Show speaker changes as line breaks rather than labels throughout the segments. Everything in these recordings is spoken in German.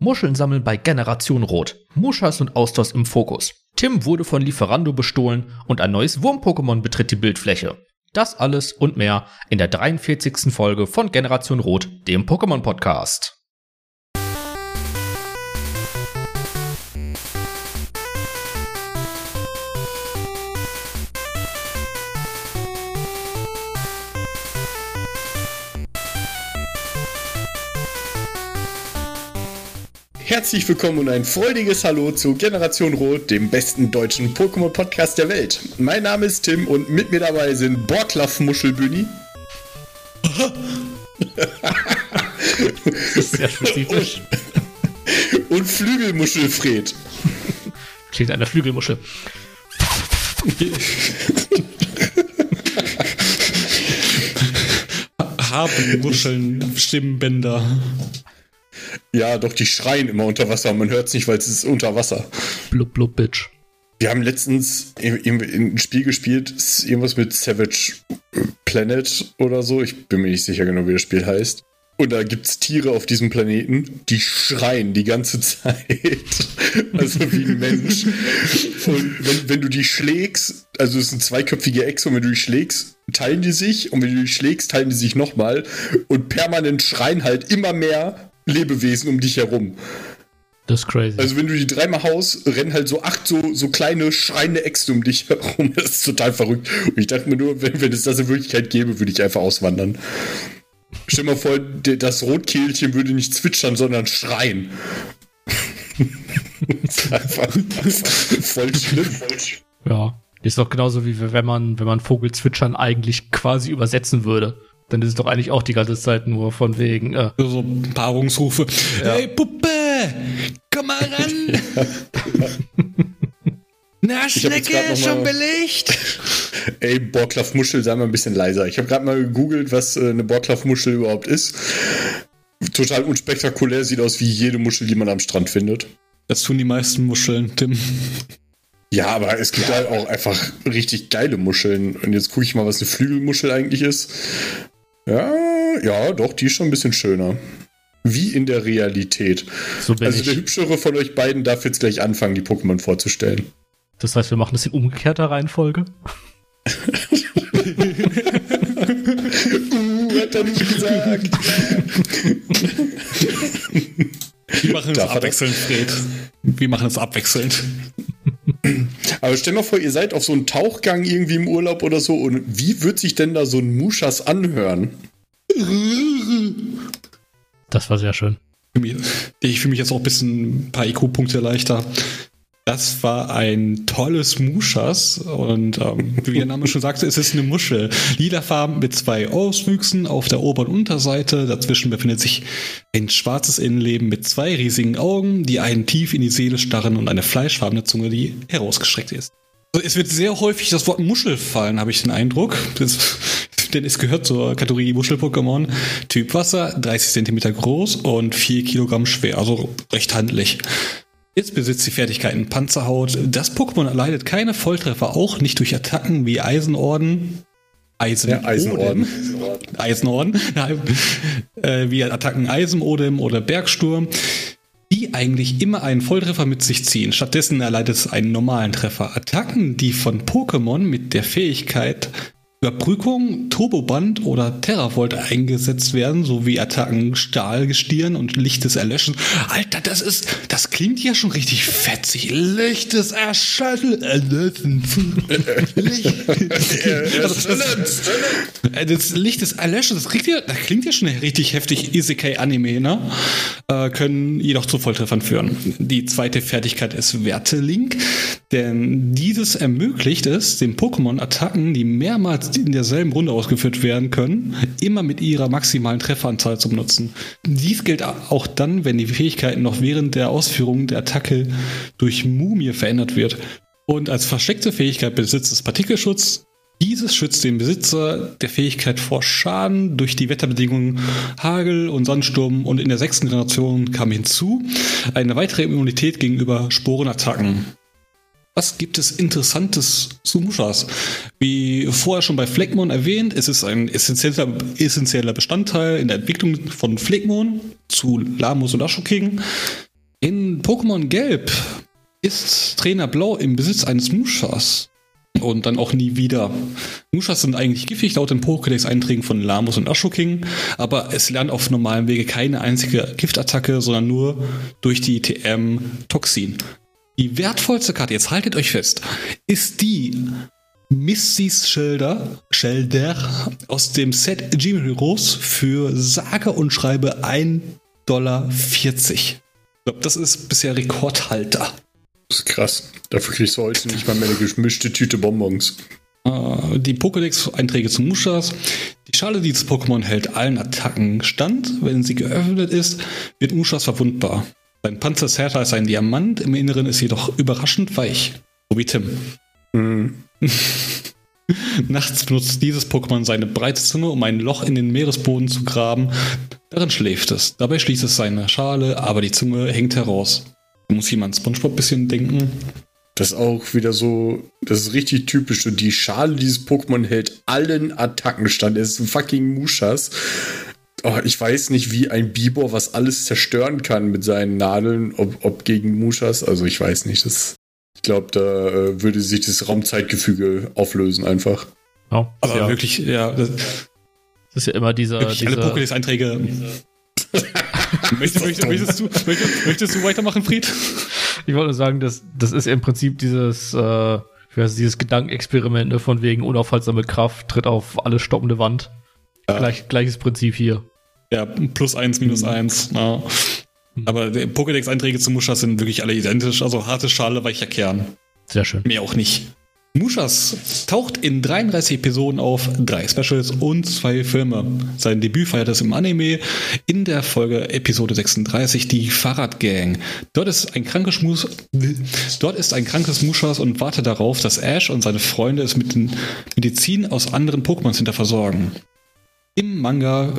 Muscheln sammeln bei Generation Rot. Muschas und Austausch im Fokus. Tim wurde von Lieferando bestohlen und ein neues Wurm-Pokémon betritt die Bildfläche. Das alles und mehr in der 43. Folge von Generation Rot, dem Pokémon-Podcast.
Herzlich willkommen und ein freudiges Hallo zu Generation Rot, dem besten deutschen Pokémon-Podcast der Welt. Mein Name ist Tim und mit mir dabei sind Borklaff Muschelbüni.
Sehr spezifisch.
Und, und Flügelmuschelfred.
Klingt einer Flügelmuschel.
Haben Muscheln Stimmbänder.
Ja, doch, die schreien immer unter Wasser. Man hört es nicht, weil es ist unter Wasser.
Blub, blub, bitch.
Wir haben letztens ein Spiel gespielt, irgendwas mit Savage Planet oder so. Ich bin mir nicht sicher genau, wie das Spiel heißt. Und da gibt es Tiere auf diesem Planeten, die schreien die ganze Zeit. also wie ein Mensch. Und wenn, wenn du die schlägst, also es ist ein zweiköpfiger Ex, und wenn du die schlägst, teilen die sich. Und wenn du die schlägst, teilen die sich nochmal. Und permanent schreien halt immer mehr Lebewesen um dich herum.
Das ist crazy.
Also wenn du die dreimal haust, rennen halt so acht so, so kleine schreiende Äxte um dich herum. Das ist total verrückt. Und ich dachte mir nur, wenn, wenn es das in Wirklichkeit gäbe, würde ich einfach auswandern. Stell dir mal vor, das Rotkehlchen würde nicht zwitschern, sondern schreien. das ist einfach voll schlimm.
Ja. Ist doch genauso wie wenn man, wenn man Vogel zwitschern eigentlich quasi übersetzen würde. Dann ist es doch eigentlich auch die ganze Zeit nur von wegen. Äh,
so Paarungsrufe. Ja. Hey Puppe, komm mal ran. Na, Schnecke, schon belegt?
Ey, Borklaffmuschel, sei mal ein bisschen leiser. Ich habe gerade mal gegoogelt, was äh, eine Borklaffmuschel überhaupt ist. Total unspektakulär, sieht aus wie jede Muschel, die man am Strand findet.
Das tun die meisten Muscheln, Tim.
Ja, aber es gibt ja. halt auch einfach richtig geile Muscheln. Und jetzt gucke ich mal, was eine Flügelmuschel eigentlich ist. Ja, ja, doch, die ist schon ein bisschen schöner. Wie in der Realität. So also ich. der hübschere von euch beiden darf jetzt gleich anfangen, die Pokémon vorzustellen.
Das heißt, wir machen das in umgekehrter Reihenfolge?
uh, hat er nicht gesagt.
Wir machen es abwechselnd, Fred. Wir machen es abwechselnd.
Aber stell mal vor, ihr seid auf so einem Tauchgang irgendwie im Urlaub oder so und wie wird sich denn da so ein Muschas anhören?
Das war sehr schön.
Ich fühle mich jetzt auch ein bisschen ein paar IQ-Punkte leichter. Das war ein tolles Muschas und ähm, wie der Name schon sagte, es ist eine Muschel. Lilafarben mit zwei Auswüchsen auf der Ober- und Unterseite. Dazwischen befindet sich ein schwarzes Innenleben mit zwei riesigen Augen, die einen tief in die Seele starren und eine fleischfarbene Zunge, die herausgestreckt ist. Also es wird sehr häufig das Wort Muschel fallen, habe ich den Eindruck. Das, denn es gehört zur Kategorie Muschel-Pokémon. Typ Wasser, 30 Zentimeter groß und 4 Kilogramm schwer, also recht handlich. Jetzt besitzt die Fertigkeiten Panzerhaut. Das Pokémon erleidet keine Volltreffer, auch nicht durch Attacken wie Eisenorden.
Eisen ja, Eisenorden.
Eisenorden. äh, wie Attacken Eisenodem oder Bergsturm, die eigentlich immer einen Volltreffer mit sich ziehen. Stattdessen erleidet es einen normalen Treffer. Attacken, die von Pokémon mit der Fähigkeit Überbrückung, Turboband oder Terravolt eingesetzt werden, sowie Attacken Stahlgestirn und Lichtes Erlöschen. Alter, das ist, das klingt ja schon richtig fetzig. Lichtes Erschalten. Licht. das, das, das Licht des Erlöschen, das klingt, ja, das klingt ja schon richtig heftig Isekai-Anime, ne? Äh, können jedoch zu Volltreffern führen. Die zweite Fertigkeit ist Wertelink, denn dieses ermöglicht es, den Pokémon Attacken, die mehrmals in derselben Runde ausgeführt werden können, immer mit ihrer maximalen Trefferanzahl zu benutzen. Dies gilt auch dann, wenn die Fähigkeiten noch während der Ausführung der Attacke durch Mumie verändert wird. Und als versteckte Fähigkeit besitzt es Partikelschutz. Dieses schützt den Besitzer der Fähigkeit vor Schaden durch die Wetterbedingungen Hagel und Sandsturm und in der sechsten Generation kam hinzu eine weitere Immunität gegenüber Sporenattacken. Was gibt es Interessantes zu Mushas? Wie vorher schon bei Fleckmon erwähnt, es ist ein essentieller, essentieller Bestandteil in der Entwicklung von Fleckmon zu Lamus und Ashoking. In Pokémon Gelb ist Trainer Blau im Besitz eines Mushas. Und dann auch nie wieder. Mushas sind eigentlich giftig laut den Pokédex-Einträgen von Lamus und Ashoking, aber es lernt auf normalem Wege keine einzige Giftattacke, sondern nur durch die TM Toxin. Die wertvollste Karte, jetzt haltet euch fest, ist die Missy's Shelder, Shelder aus dem Set Gmail Heroes für sage und schreibe 1,40 Dollar. Ich glaube, das ist bisher Rekordhalter.
Das ist krass. Dafür kriegst du heute nicht mal mehr eine gemischte Tüte Bonbons.
Äh, die Pokédex-Einträge zu Mushas. Die Schale dieses Pokémon hält allen Attacken stand. Wenn sie geöffnet ist, wird Mushas verwundbar. Sein Panzer ist härter als ein Diamant, im Inneren ist jedoch überraschend weich. So wie Tim. Mhm. Nachts benutzt dieses Pokémon seine breite Zunge, um ein Loch in den Meeresboden zu graben. Darin schläft es. Dabei schließt es seine Schale, aber die Zunge hängt heraus. Da muss jemand Spongebob ein bisschen denken.
Das ist auch wieder so, das ist richtig typisch. Und die Schale dieses Pokémon hält allen Attacken stand. Es ist ein fucking Mushas. Oh, ich weiß nicht, wie ein Bibor was alles zerstören kann mit seinen Nadeln, ob, ob gegen Mushas. Also ich weiß nicht. Das, ich glaube, da äh, würde sich das Raumzeitgefüge auflösen einfach.
Ja, aber ja. wirklich, ja. Das,
das, ist ja immer dieser.
Wirklich diese, alle Pokédex-Einträge. möchtest, möchtest, möchtest, du, möchtest, möchtest, du weitermachen, Fried?
Ich wollte sagen, das, das ist im Prinzip dieses, äh, dieses Gedankenexperiment ne, von wegen unaufhaltsame Kraft tritt auf alle stoppende Wand. Ja. Gleich, gleiches Prinzip hier.
Ja, plus eins, minus mhm. eins. Ja. Aber Pokédex-Einträge zu Mushas sind wirklich alle identisch. Also harte Schale, weicher Kern.
Sehr schön.
Mehr auch nicht. Mushas taucht in 33 Episoden auf, drei Specials und zwei Filme. Sein Debüt feiert es im Anime in der Folge Episode 36, die Fahrradgang. Dort ist ein krankes Mus Dort ist ein krankes Mushas und wartet darauf, dass Ash und seine Freunde es mit den Medizin aus anderen Pokémons hinter versorgen. Im Manga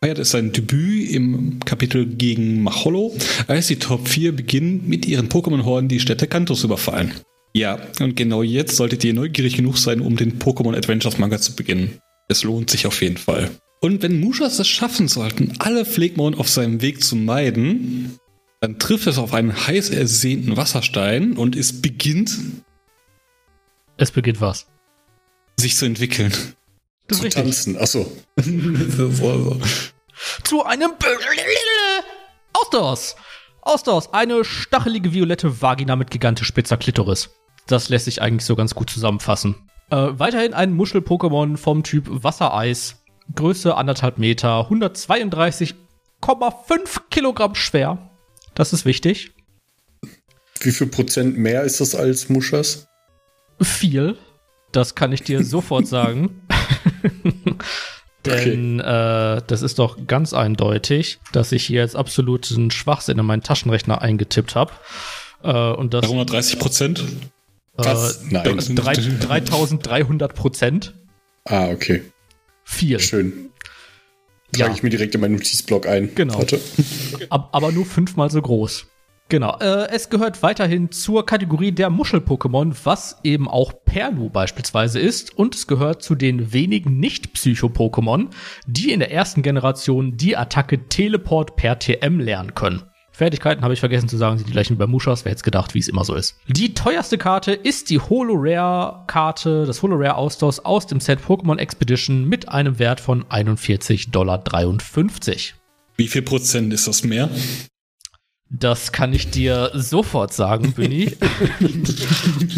feiert es sein Debüt im Kapitel gegen Macholo, als die Top 4 beginnen, mit ihren Pokémon-Horden die Städte Kantos zu überfallen. Ja, und genau jetzt solltet ihr neugierig genug sein, um den Pokémon Adventures Manga zu beginnen. Es lohnt sich auf jeden Fall. Und wenn Mushas es schaffen sollten, alle Pflegmon auf seinem Weg zu meiden, dann trifft es auf einen heiß ersehnten Wasserstein und es beginnt.
Es beginnt was?
Sich zu entwickeln.
Das zu tanzen, achso.
Zu einem Ausdauers. Ausdauers. Eine stachelige violette Vagina mit gigantisch spitzer Klitoris. Das lässt sich eigentlich so ganz gut zusammenfassen. Äh, weiterhin ein Muschel-Pokémon vom Typ Wassereis. Größe anderthalb Meter, 132,5 Kilogramm schwer. Das ist wichtig.
Wie viel Prozent mehr ist das als Muschas?
Viel. Das kann ich dir sofort sagen. Denn okay. äh, das ist doch ganz eindeutig, dass ich hier jetzt absoluten Schwachsinn in meinen Taschenrechner eingetippt habe. Äh, und das
330 Prozent?
Äh, Nein. 3300 Prozent.
Ah, okay.
Viel.
Schön. Trage ja. ich mir direkt in meinen Notizblock ein.
Genau. Warte. Aber nur fünfmal so groß. Genau. Äh, es gehört weiterhin zur Kategorie der Muschel-Pokémon, was eben auch Perlu beispielsweise ist. Und es gehört zu den wenigen Nicht-Psycho-Pokémon, die in der ersten Generation die Attacke Teleport per TM lernen können. Fertigkeiten habe ich vergessen zu sagen, sind die gleichen bei Mushas. Wer hätte jetzt wie es immer so ist. Die teuerste Karte ist die Holo Rare Karte, das Holo Rare Austausch aus dem Set Pokémon Expedition mit einem Wert von 41,53 Dollar.
Wie viel Prozent ist das mehr?
Das kann ich dir sofort sagen, Bunny.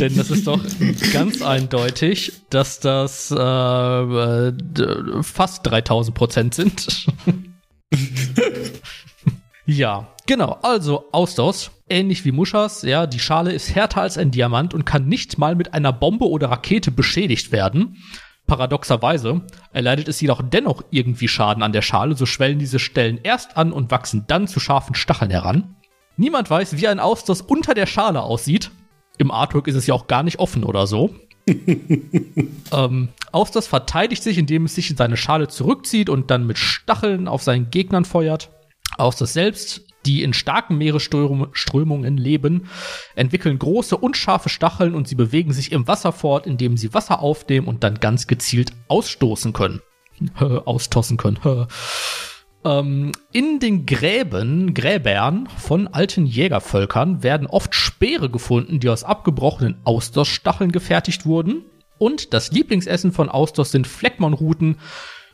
Denn das ist doch ganz eindeutig, dass das äh, äh fast 3000 Prozent sind. ja, genau. Also Austos, ähnlich wie Muschas, ja, die Schale ist härter als ein Diamant und kann nicht mal mit einer Bombe oder Rakete beschädigt werden. Paradoxerweise erleidet es jedoch dennoch irgendwie Schaden an der Schale, so schwellen diese Stellen erst an und wachsen dann zu scharfen Stacheln heran. Niemand weiß, wie ein Austausch unter der Schale aussieht. Im Artwork ist es ja auch gar nicht offen oder so. ähm, Austausch verteidigt sich, indem es sich in seine Schale zurückzieht und dann mit Stacheln auf seinen Gegnern feuert. Austausch selbst, die in starken Meeresströmungen leben, entwickeln große und scharfe Stacheln und sie bewegen sich im Wasser fort, indem sie Wasser aufnehmen und dann ganz gezielt ausstoßen können. austossen können. Ähm, in den Gräben, Gräbern von alten Jägervölkern werden oft Speere gefunden, die aus abgebrochenen Austauschstacheln gefertigt wurden. Und das Lieblingsessen von Austausch sind Fleckmon-Ruten,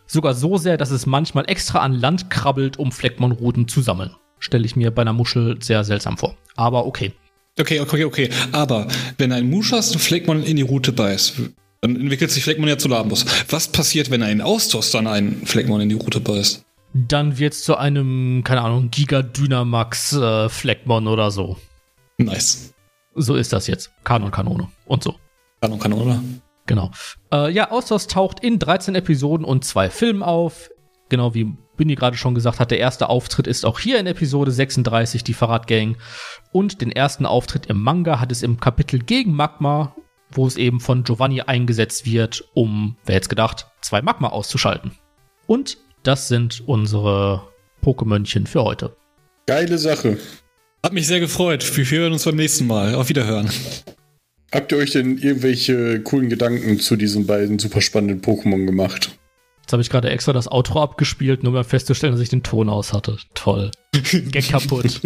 sogar so sehr, dass es manchmal extra an Land krabbelt, um Fleckmon-Ruten zu sammeln. Stelle ich mir bei einer Muschel sehr seltsam vor. Aber okay.
Okay, okay, okay. Aber wenn ein Muschas Fleckmon in die Rute beißt, dann entwickelt sich Fleckmon ja zu Labus. Was passiert, wenn ein Austausch dann einen Fleckmon in die Rute beißt?
Dann wird es zu einem, keine Ahnung, Giga Dynamax äh, Fleckmon oder so.
Nice.
So ist das jetzt. Kanon, Kanone und so.
Kanon, Kanone.
Genau. Äh, ja, Austausch taucht in 13 Episoden und zwei Filmen auf. Genau wie Binny gerade schon gesagt hat, der erste Auftritt ist auch hier in Episode 36, die Fahrradgang. Und den ersten Auftritt im Manga hat es im Kapitel gegen Magma, wo es eben von Giovanni eingesetzt wird, um, wer hätte gedacht, zwei Magma auszuschalten. Und das sind unsere Pokémönchen für heute.
Geile Sache.
Hat mich sehr gefreut. Wir hören uns beim nächsten Mal. Auf Wiederhören.
Habt ihr euch denn irgendwelche coolen Gedanken zu diesen beiden super spannenden Pokémon gemacht?
Jetzt habe ich gerade extra das Outro abgespielt, nur um festzustellen, dass ich den Ton aus hatte. Toll. Gag kaputt.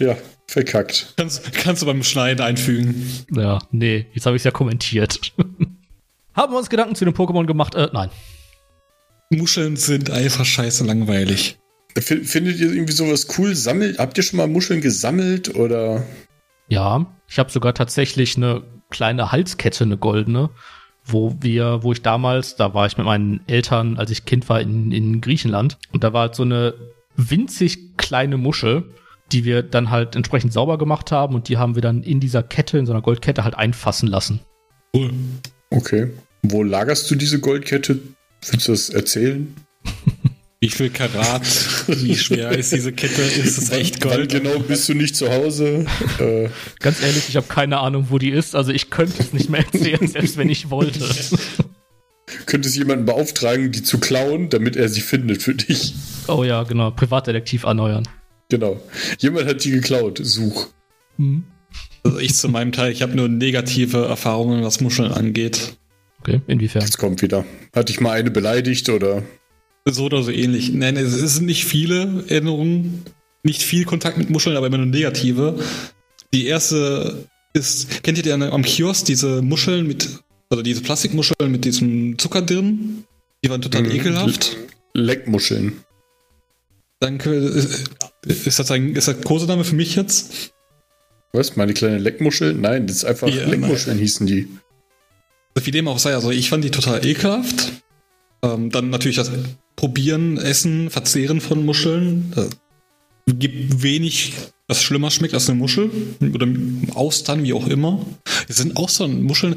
ja, verkackt.
Kannst, kannst du beim Schneiden einfügen.
Ja, nee, jetzt habe ich es ja kommentiert. Haben wir uns Gedanken zu den Pokémon gemacht? Äh, nein.
Muscheln sind einfach scheiße langweilig.
Findet ihr irgendwie sowas cool? Sammelt, habt ihr schon mal Muscheln gesammelt oder?
Ja, ich habe sogar tatsächlich eine kleine Halskette, eine goldene, wo wir, wo ich damals, da war ich mit meinen Eltern, als ich Kind war, in, in Griechenland. Und da war halt so eine winzig kleine Muschel, die wir dann halt entsprechend sauber gemacht haben und die haben wir dann in dieser Kette, in so einer Goldkette halt einfassen lassen.
Cool. Okay. Wo lagerst du diese Goldkette? Willst du das erzählen?
Wie viel Karat, wie schwer ist diese Kette? Ist es echt Gold?
Genau bist du nicht zu Hause?
Äh. Ganz ehrlich, ich habe keine Ahnung, wo die ist. Also ich könnte es nicht mehr erzählen, selbst wenn ich wollte.
Könntest jemanden beauftragen, die zu klauen, damit er sie findet für dich?
Oh ja, genau. Privatdetektiv erneuern.
Genau. Jemand hat die geklaut. Such.
Mhm. Also ich zu meinem Teil, ich habe nur negative Erfahrungen, was Muscheln angeht.
Okay, inwiefern?
Jetzt kommt wieder. Hatte ich mal eine beleidigt oder?
So oder so ähnlich. Nein, es sind nicht viele Erinnerungen, nicht viel Kontakt mit Muscheln, aber immer nur negative. Die erste ist, kennt ihr die am Kiosk, diese Muscheln mit, oder diese Plastikmuscheln mit diesem Zucker drin? Die waren total mhm. ekelhaft.
Leckmuscheln.
Danke. Ist das ein ist das Kosename für mich jetzt?
Was? Meine kleine Leckmuschel? Nein, das ist einfach ja, Leckmuscheln nein. hießen die.
Wie dem auch sei, also ich fand die total ekelhaft. Ähm, dann natürlich das Probieren, Essen, Verzehren von Muscheln. Es gibt wenig, was schlimmer schmeckt als eine Muschel. Oder Austern, wie auch immer. Es sind Austernmuscheln.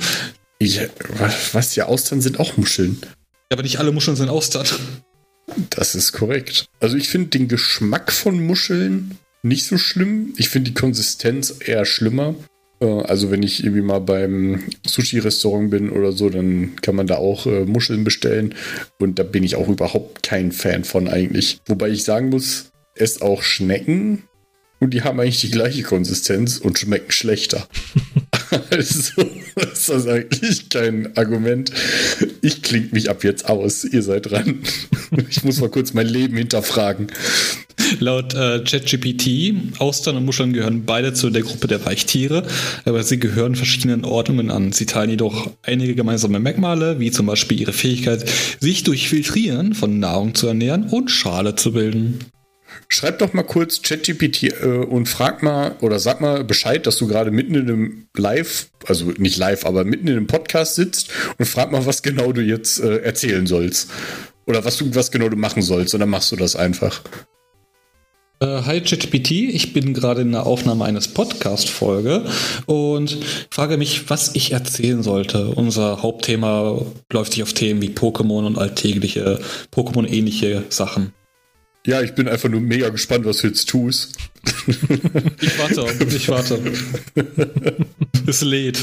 Ja, was? Ja, Austern sind auch Muscheln.
Ja, aber nicht alle Muscheln sind Austern.
Das ist korrekt. Also ich finde den Geschmack von Muscheln nicht so schlimm. Ich finde die Konsistenz eher schlimmer. Äh, also wenn ich irgendwie mal beim Sushi-Restaurant bin oder so, dann kann man da auch äh, Muscheln bestellen. Und da bin ich auch überhaupt kein Fan von eigentlich. Wobei ich sagen muss, es auch Schnecken und die haben eigentlich die gleiche Konsistenz und schmecken schlechter. also ist das eigentlich kein Argument. Ich klinge mich ab jetzt aus. Ihr seid dran. ich muss mal kurz mein Leben hinterfragen.
Laut äh, ChatGPT, Austern und Muscheln gehören beide zu der Gruppe der Weichtiere, aber sie gehören verschiedenen Ordnungen an. Sie teilen jedoch einige gemeinsame Merkmale, wie zum Beispiel ihre Fähigkeit, sich durch Filtrieren von Nahrung zu ernähren und Schale zu bilden.
Schreib doch mal kurz ChatGPT äh, und frag mal oder sag mal Bescheid, dass du gerade mitten in einem Live, also nicht live, aber mitten in einem Podcast sitzt und frag mal, was genau du jetzt äh, erzählen sollst. Oder was du was genau du machen sollst und dann machst du das einfach.
Uh, hi ChatGPT, ich bin gerade in der Aufnahme eines Podcast-Folge und frage mich, was ich erzählen sollte. Unser Hauptthema läuft sich auf Themen wie Pokémon und alltägliche Pokémon-ähnliche Sachen.
Ja, ich bin einfach nur mega gespannt, was du jetzt tust.
ich warte, ich warte. es lädt.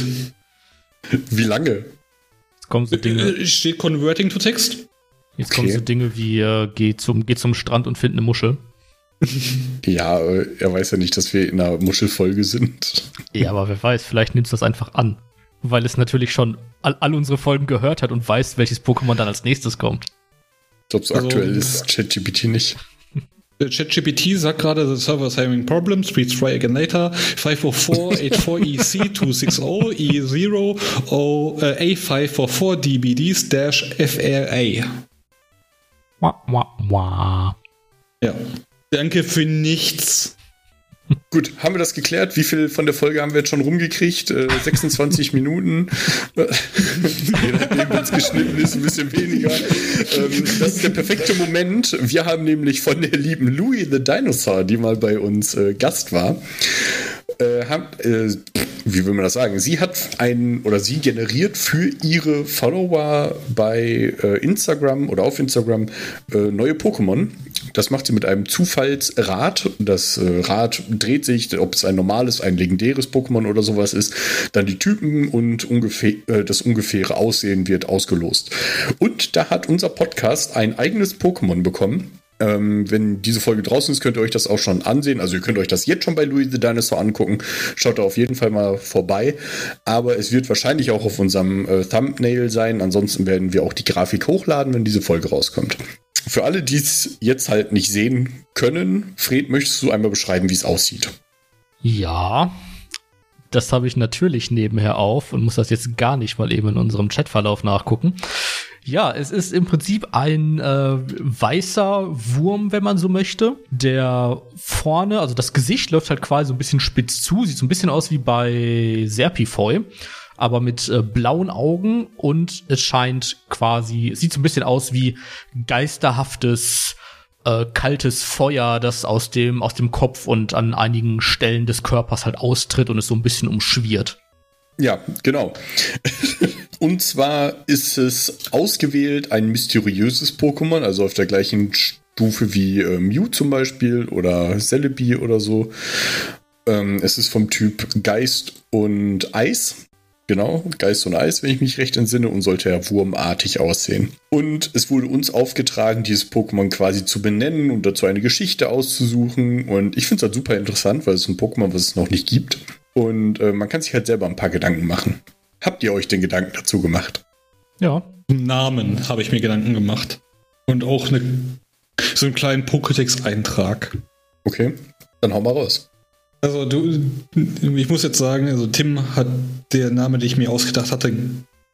Wie lange?
Jetzt kommen so Dinge.
Äh, steht Converting to Text.
Jetzt okay. kommen so Dinge wie äh, geh, zum, geh zum Strand und find eine Muschel.
ja, äh, er weiß ja nicht, dass wir in einer Muschelfolge sind.
ja, aber wer weiß, vielleicht nimmst du das einfach an. Weil es natürlich schon all, all unsere Folgen gehört hat und weiß, welches Pokémon dann als nächstes kommt.
glaube, so also, aktuell ist ChatGPT nicht.
ChatGPT sagt gerade, the server is having problems, please try again later. 504-84EC260 E0 A544 DBDs dash FRA. Wah, wah, wah. Ja. Danke für nichts.
Gut, haben wir das geklärt? Wie viel von der Folge haben wir jetzt schon rumgekriegt? Äh, 26 Minuten. Je nachdem, wenn es geschnitten ist, ein bisschen weniger. Ähm, das ist der perfekte Moment. Wir haben nämlich von der lieben Louis the Dinosaur, die mal bei uns äh, Gast war, äh, haben, äh, wie will man das sagen? Sie hat ein oder sie generiert für ihre Follower bei äh, Instagram oder auf Instagram äh, neue Pokémon. Das macht sie mit einem Zufallsrad. Das äh, Rad dreht sich, ob es ein normales, ein legendäres Pokémon oder sowas ist. Dann die Typen und ungefähr, äh, das ungefähre Aussehen wird ausgelost. Und da hat unser Podcast ein eigenes Pokémon bekommen. Ähm, wenn diese Folge draußen ist, könnt ihr euch das auch schon ansehen. Also ihr könnt euch das jetzt schon bei Louis the Dinosaur angucken. Schaut da auf jeden Fall mal vorbei. Aber es wird wahrscheinlich auch auf unserem äh, Thumbnail sein. Ansonsten werden wir auch die Grafik hochladen, wenn diese Folge rauskommt. Für alle, die es jetzt halt nicht sehen können, Fred, möchtest du einmal beschreiben, wie es aussieht?
Ja, das habe ich natürlich nebenher auf und muss das jetzt gar nicht mal eben in unserem Chatverlauf nachgucken. Ja, es ist im Prinzip ein äh, weißer Wurm, wenn man so möchte, der vorne, also das Gesicht läuft halt quasi so ein bisschen spitz zu, sieht so ein bisschen aus wie bei Serpifoy, aber mit äh, blauen Augen und es scheint quasi, sieht so ein bisschen aus wie geisterhaftes äh, kaltes Feuer, das aus dem aus dem Kopf und an einigen Stellen des Körpers halt austritt und es so ein bisschen umschwirrt.
Ja, genau. Und zwar ist es ausgewählt ein mysteriöses Pokémon, also auf der gleichen Stufe wie äh, Mew zum Beispiel oder Celebi oder so. Ähm, es ist vom Typ Geist und Eis. Genau, Geist und Eis, wenn ich mich recht entsinne, und sollte ja wurmartig aussehen. Und es wurde uns aufgetragen, dieses Pokémon quasi zu benennen und dazu eine Geschichte auszusuchen. Und ich finde es halt super interessant, weil es ist ein Pokémon, was es noch nicht gibt. Und äh, man kann sich halt selber ein paar Gedanken machen. Habt ihr euch den Gedanken dazu gemacht?
Ja. Namen habe ich mir Gedanken gemacht. Und auch eine, so einen kleinen Pokédex-Eintrag.
Okay, dann hau mal raus.
Also du, ich muss jetzt sagen, also Tim hat der Name, den ich mir ausgedacht hatte,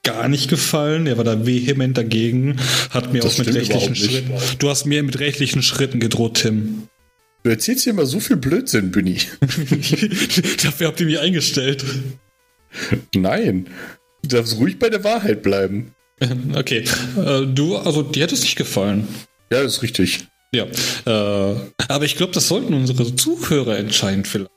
gar nicht gefallen. Er war da vehement dagegen, hat mir das auch mit rechtlichen Schritten. Du hast mir mit rechtlichen Schritten gedroht, Tim.
Du erzählst hier immer so viel Blödsinn, Bunny.
Dafür habt ihr mich eingestellt.
Nein, du darfst ruhig bei der Wahrheit bleiben.
Okay, äh, du, also dir hat es nicht gefallen.
Ja, das ist richtig.
Ja, äh, aber ich glaube, das sollten unsere Zuhörer entscheiden vielleicht.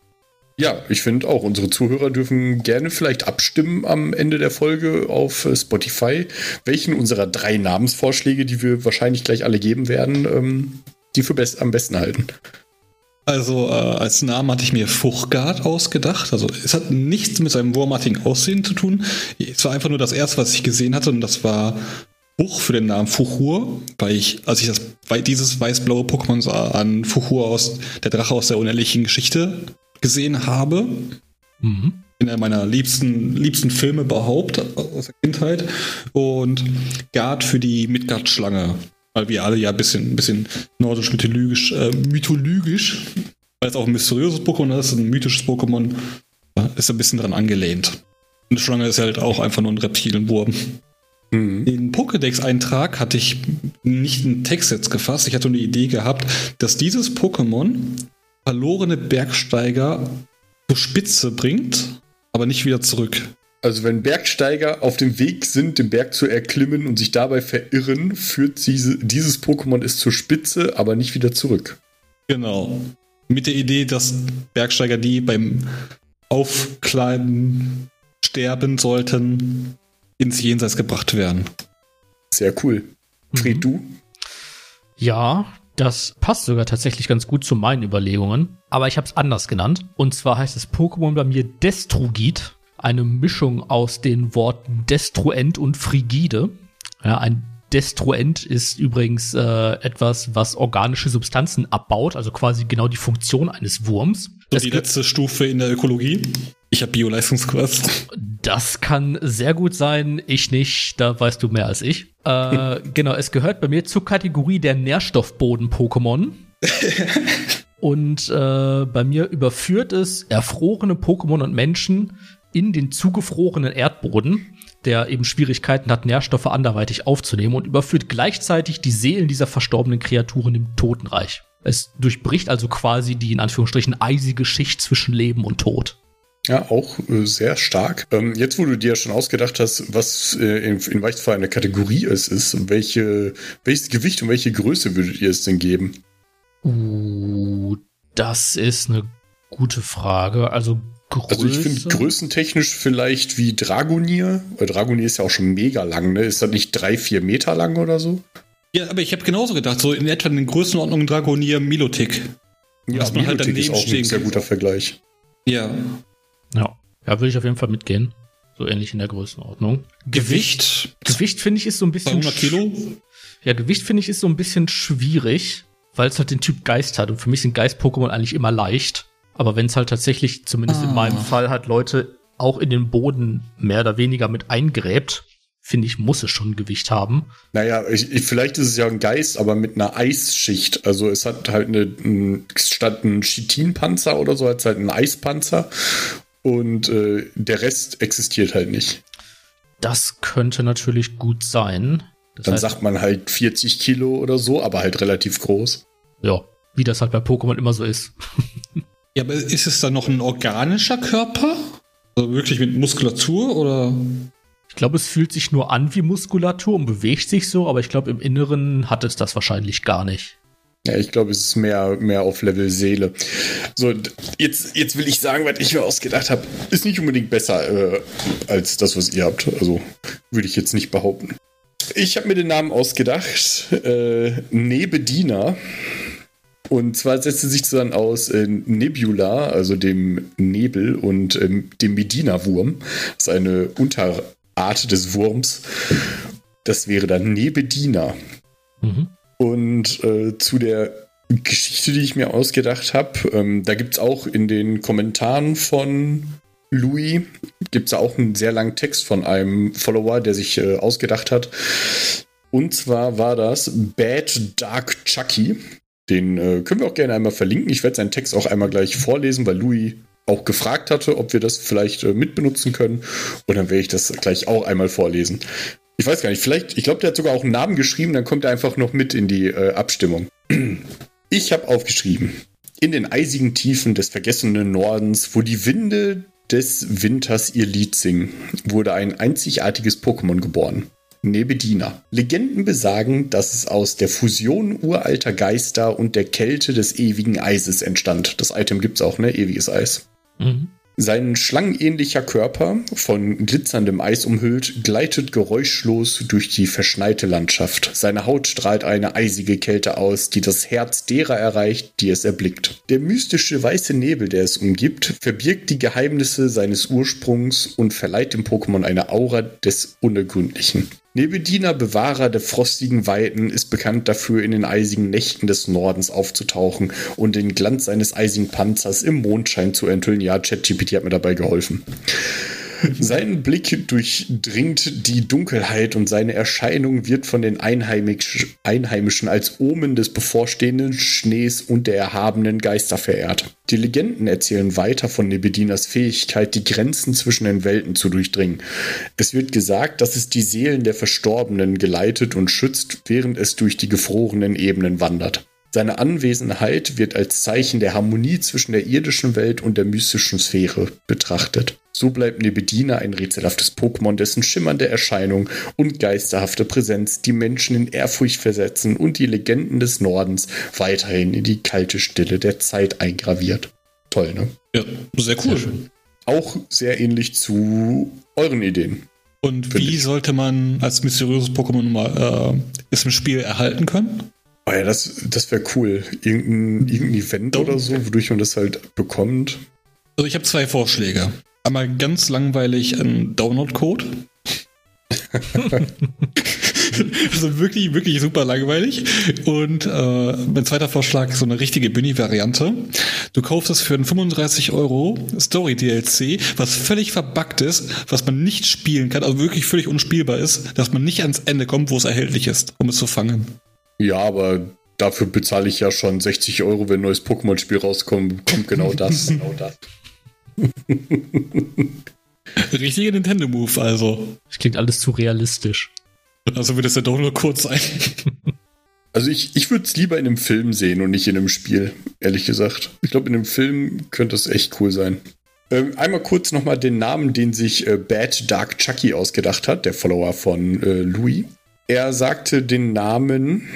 Ja, ich finde auch, unsere Zuhörer dürfen gerne vielleicht abstimmen am Ende der Folge auf äh, Spotify, welchen unserer drei Namensvorschläge, die wir wahrscheinlich gleich alle geben werden, ähm, die für best am besten halten.
Also äh, als Namen hatte ich mir Fuchgard ausgedacht. Also es hat nichts mit seinem wurmartigen Aussehen zu tun. Es war einfach nur das erste, was ich gesehen hatte und das war Fuch für den Namen Fuchur, weil ich, als ich das, weil dieses weiß-blaue Pokémon sah, an Fuchur aus der Drache aus der unehrlichen Geschichte gesehen habe. Mhm. In einer meiner liebsten, liebsten Filme überhaupt aus der Kindheit. Und Gard für die Midgard-Schlange weil wir alle ja ein bisschen, ein bisschen nordisch-mythologisch, äh, mythologisch, weil es auch ein mysteriöses Pokémon ist, ein mythisches Pokémon, ist ein bisschen daran angelehnt. Die Schlange ist halt auch einfach nur ein Reptilienwurm. Mhm. Den Pokédex-Eintrag hatte ich nicht in Text jetzt gefasst. Ich hatte nur die Idee gehabt, dass dieses Pokémon verlorene Bergsteiger zur Spitze bringt, aber nicht wieder zurück.
Also wenn Bergsteiger auf dem Weg sind, den Berg zu erklimmen und sich dabei verirren, führt diese, dieses Pokémon es zur Spitze, aber nicht wieder zurück.
Genau. Mit der Idee, dass Bergsteiger, die beim Aufkleiden sterben sollten, ins Jenseits gebracht werden.
Sehr cool. Fred, mhm. du?
Ja, das passt sogar tatsächlich ganz gut zu meinen Überlegungen. Aber ich habe es anders genannt. Und zwar heißt das Pokémon bei mir Destrugit eine Mischung aus den Worten Destruent und Frigide. Ja, ein Destruent ist übrigens äh, etwas, was organische Substanzen abbaut, also quasi genau die Funktion eines Wurms.
So die letzte Stufe in der Ökologie. Ich habe Bio-Leistungskurs.
Das kann sehr gut sein. Ich nicht. Da weißt du mehr als ich. Äh, genau, es gehört bei mir zur Kategorie der Nährstoffboden-Pokémon. und äh, bei mir überführt es erfrorene Pokémon und Menschen in den zugefrorenen Erdboden, der eben Schwierigkeiten hat, Nährstoffe anderweitig aufzunehmen und überführt gleichzeitig die Seelen dieser verstorbenen Kreaturen im Totenreich. Es durchbricht also quasi die in Anführungsstrichen eisige Schicht zwischen Leben und Tod.
Ja, auch äh, sehr stark. Ähm, jetzt, wo du dir schon ausgedacht hast, was äh, in, in für eine Kategorie es ist, welche, welches Gewicht und welche Größe würdet ihr es denn geben?
Uh, das ist eine gute Frage. Also Größe.
Also ich finde größentechnisch vielleicht wie Dragonier. Weil Dragonier ist ja auch schon mega lang, ne? Ist das nicht drei, vier Meter lang oder so?
Ja, aber ich habe genauso gedacht, so in etwa in den Größenordnungen Dragonier Milotic.
Ja, dass man halt daneben ist auch ein sehr guter Vergleich.
Ja.
Ja. Ja, würde ich auf jeden Fall mitgehen. So ähnlich in der Größenordnung.
Gewicht?
Gewicht finde ich ist so ein bisschen.
200 Kilo?
Ja, Gewicht finde ich ist so ein bisschen schwierig, weil es halt den Typ Geist hat. Und für mich sind Geist-Pokémon eigentlich immer leicht. Aber wenn es halt tatsächlich, zumindest ah. in meinem Fall, halt Leute auch in den Boden mehr oder weniger mit eingräbt, finde ich, muss es schon Gewicht haben.
Naja, ich, ich, vielleicht ist es ja ein Geist, aber mit einer Eisschicht. Also es hat halt eine, ein, statt ein Chitinpanzer oder so, hat es halt einen Eispanzer. Und äh, der Rest existiert halt nicht.
Das könnte natürlich gut sein.
Das Dann heißt, sagt man halt 40 Kilo oder so, aber halt relativ groß.
Ja, wie das halt bei Pokémon immer so ist.
Ja, aber ist es dann noch ein organischer Körper? Also wirklich mit Muskulatur oder?
Ich glaube, es fühlt sich nur an wie Muskulatur und bewegt sich so, aber ich glaube, im Inneren hat es das wahrscheinlich gar nicht.
Ja, ich glaube, es ist mehr, mehr auf Level Seele. So, jetzt, jetzt will ich sagen, was ich mir ausgedacht habe, ist nicht unbedingt besser äh, als das, was ihr habt. Also würde ich jetzt nicht behaupten. Ich habe mir den Namen ausgedacht. Äh, Nebediener. Und zwar setzt sie sich dann aus äh, Nebula, also dem Nebel, und ähm, dem Medina-Wurm. Das ist eine Unterart des Wurms. Das wäre dann Nebedina. Mhm. Und äh, zu der Geschichte, die ich mir ausgedacht habe, ähm, da gibt es auch in den Kommentaren von Louis, gibt es auch einen sehr langen Text von einem Follower, der sich äh, ausgedacht hat. Und zwar war das Bad Dark Chucky. Den äh, können wir auch gerne einmal verlinken. Ich werde seinen Text auch einmal gleich vorlesen, weil Louis auch gefragt hatte, ob wir das vielleicht äh, mitbenutzen können. Und dann werde ich das gleich auch einmal vorlesen. Ich weiß gar nicht, vielleicht, ich glaube, der hat sogar auch einen Namen geschrieben, dann kommt er einfach noch mit in die äh, Abstimmung. Ich habe aufgeschrieben, in den eisigen Tiefen des vergessenen Nordens, wo die Winde des Winters ihr Lied singen, wurde ein einzigartiges Pokémon geboren. Nebedina. Legenden besagen, dass es aus der Fusion uralter Geister und der Kälte des ewigen Eises entstand. Das Item gibt's auch, ne? Ewiges Eis. Mhm. Sein schlangenähnlicher Körper, von glitzerndem Eis umhüllt, gleitet geräuschlos durch die verschneite Landschaft. Seine Haut strahlt eine eisige Kälte aus, die das Herz derer erreicht, die es erblickt. Der mystische weiße Nebel, der es umgibt, verbirgt die Geheimnisse seines Ursprungs und verleiht dem Pokémon eine Aura des Unergründlichen. Nebedina, Bewahrer der frostigen Weiten, ist bekannt dafür, in den eisigen Nächten des Nordens aufzutauchen und den Glanz seines eisigen Panzers im Mondschein zu enthüllen. Ja, ChatGPT hat mir dabei geholfen. Sein Blick durchdringt die Dunkelheit und seine Erscheinung wird von den Einheimisch Einheimischen als Omen des bevorstehenden Schnees und der erhabenen Geister verehrt. Die Legenden erzählen weiter von Nebedinas Fähigkeit, die Grenzen zwischen den Welten zu durchdringen. Es wird gesagt, dass es die Seelen der Verstorbenen geleitet und schützt, während es durch die gefrorenen Ebenen wandert. Seine Anwesenheit wird als Zeichen der Harmonie zwischen der irdischen Welt und der mystischen Sphäre betrachtet. So bleibt Nebedina ein rätselhaftes Pokémon, dessen schimmernde Erscheinung und geisterhafte Präsenz die Menschen in Ehrfurcht versetzen und die Legenden des Nordens weiterhin in die kalte Stille der Zeit eingraviert. Toll, ne?
Ja, sehr cool. Sehr
Auch sehr ähnlich zu euren Ideen.
Und wie ich. sollte man als mysteriöses Pokémon mal äh, es im Spiel erhalten können?
Oh ja, das, das wäre cool. Irgendein, irgendein Event oder so, wodurch man das halt bekommt.
Also ich habe zwei Vorschläge. Einmal ganz langweilig ein Download-Code. Also wirklich, wirklich super langweilig. Und äh, mein zweiter Vorschlag, so eine richtige Bunny-Variante. Du kaufst es für einen 35 Euro Story-DLC, was völlig verbuggt ist, was man nicht spielen kann, also wirklich völlig unspielbar ist, dass man nicht ans Ende kommt, wo es erhältlich ist, um es zu fangen.
Ja, aber dafür bezahle ich ja schon 60 Euro, wenn ein neues Pokémon-Spiel rauskommt, kommt genau das. genau das.
Richtiger Nintendo-Move, also.
Das klingt alles zu realistisch.
Also wird es ja doch nur kurz sein.
Also ich, ich würde es lieber in einem Film sehen und nicht in einem Spiel, ehrlich gesagt. Ich glaube, in einem Film könnte es echt cool sein. Ähm, einmal kurz nochmal den Namen, den sich äh, Bad Dark Chucky ausgedacht hat, der Follower von äh, Louis. Er sagte den Namen,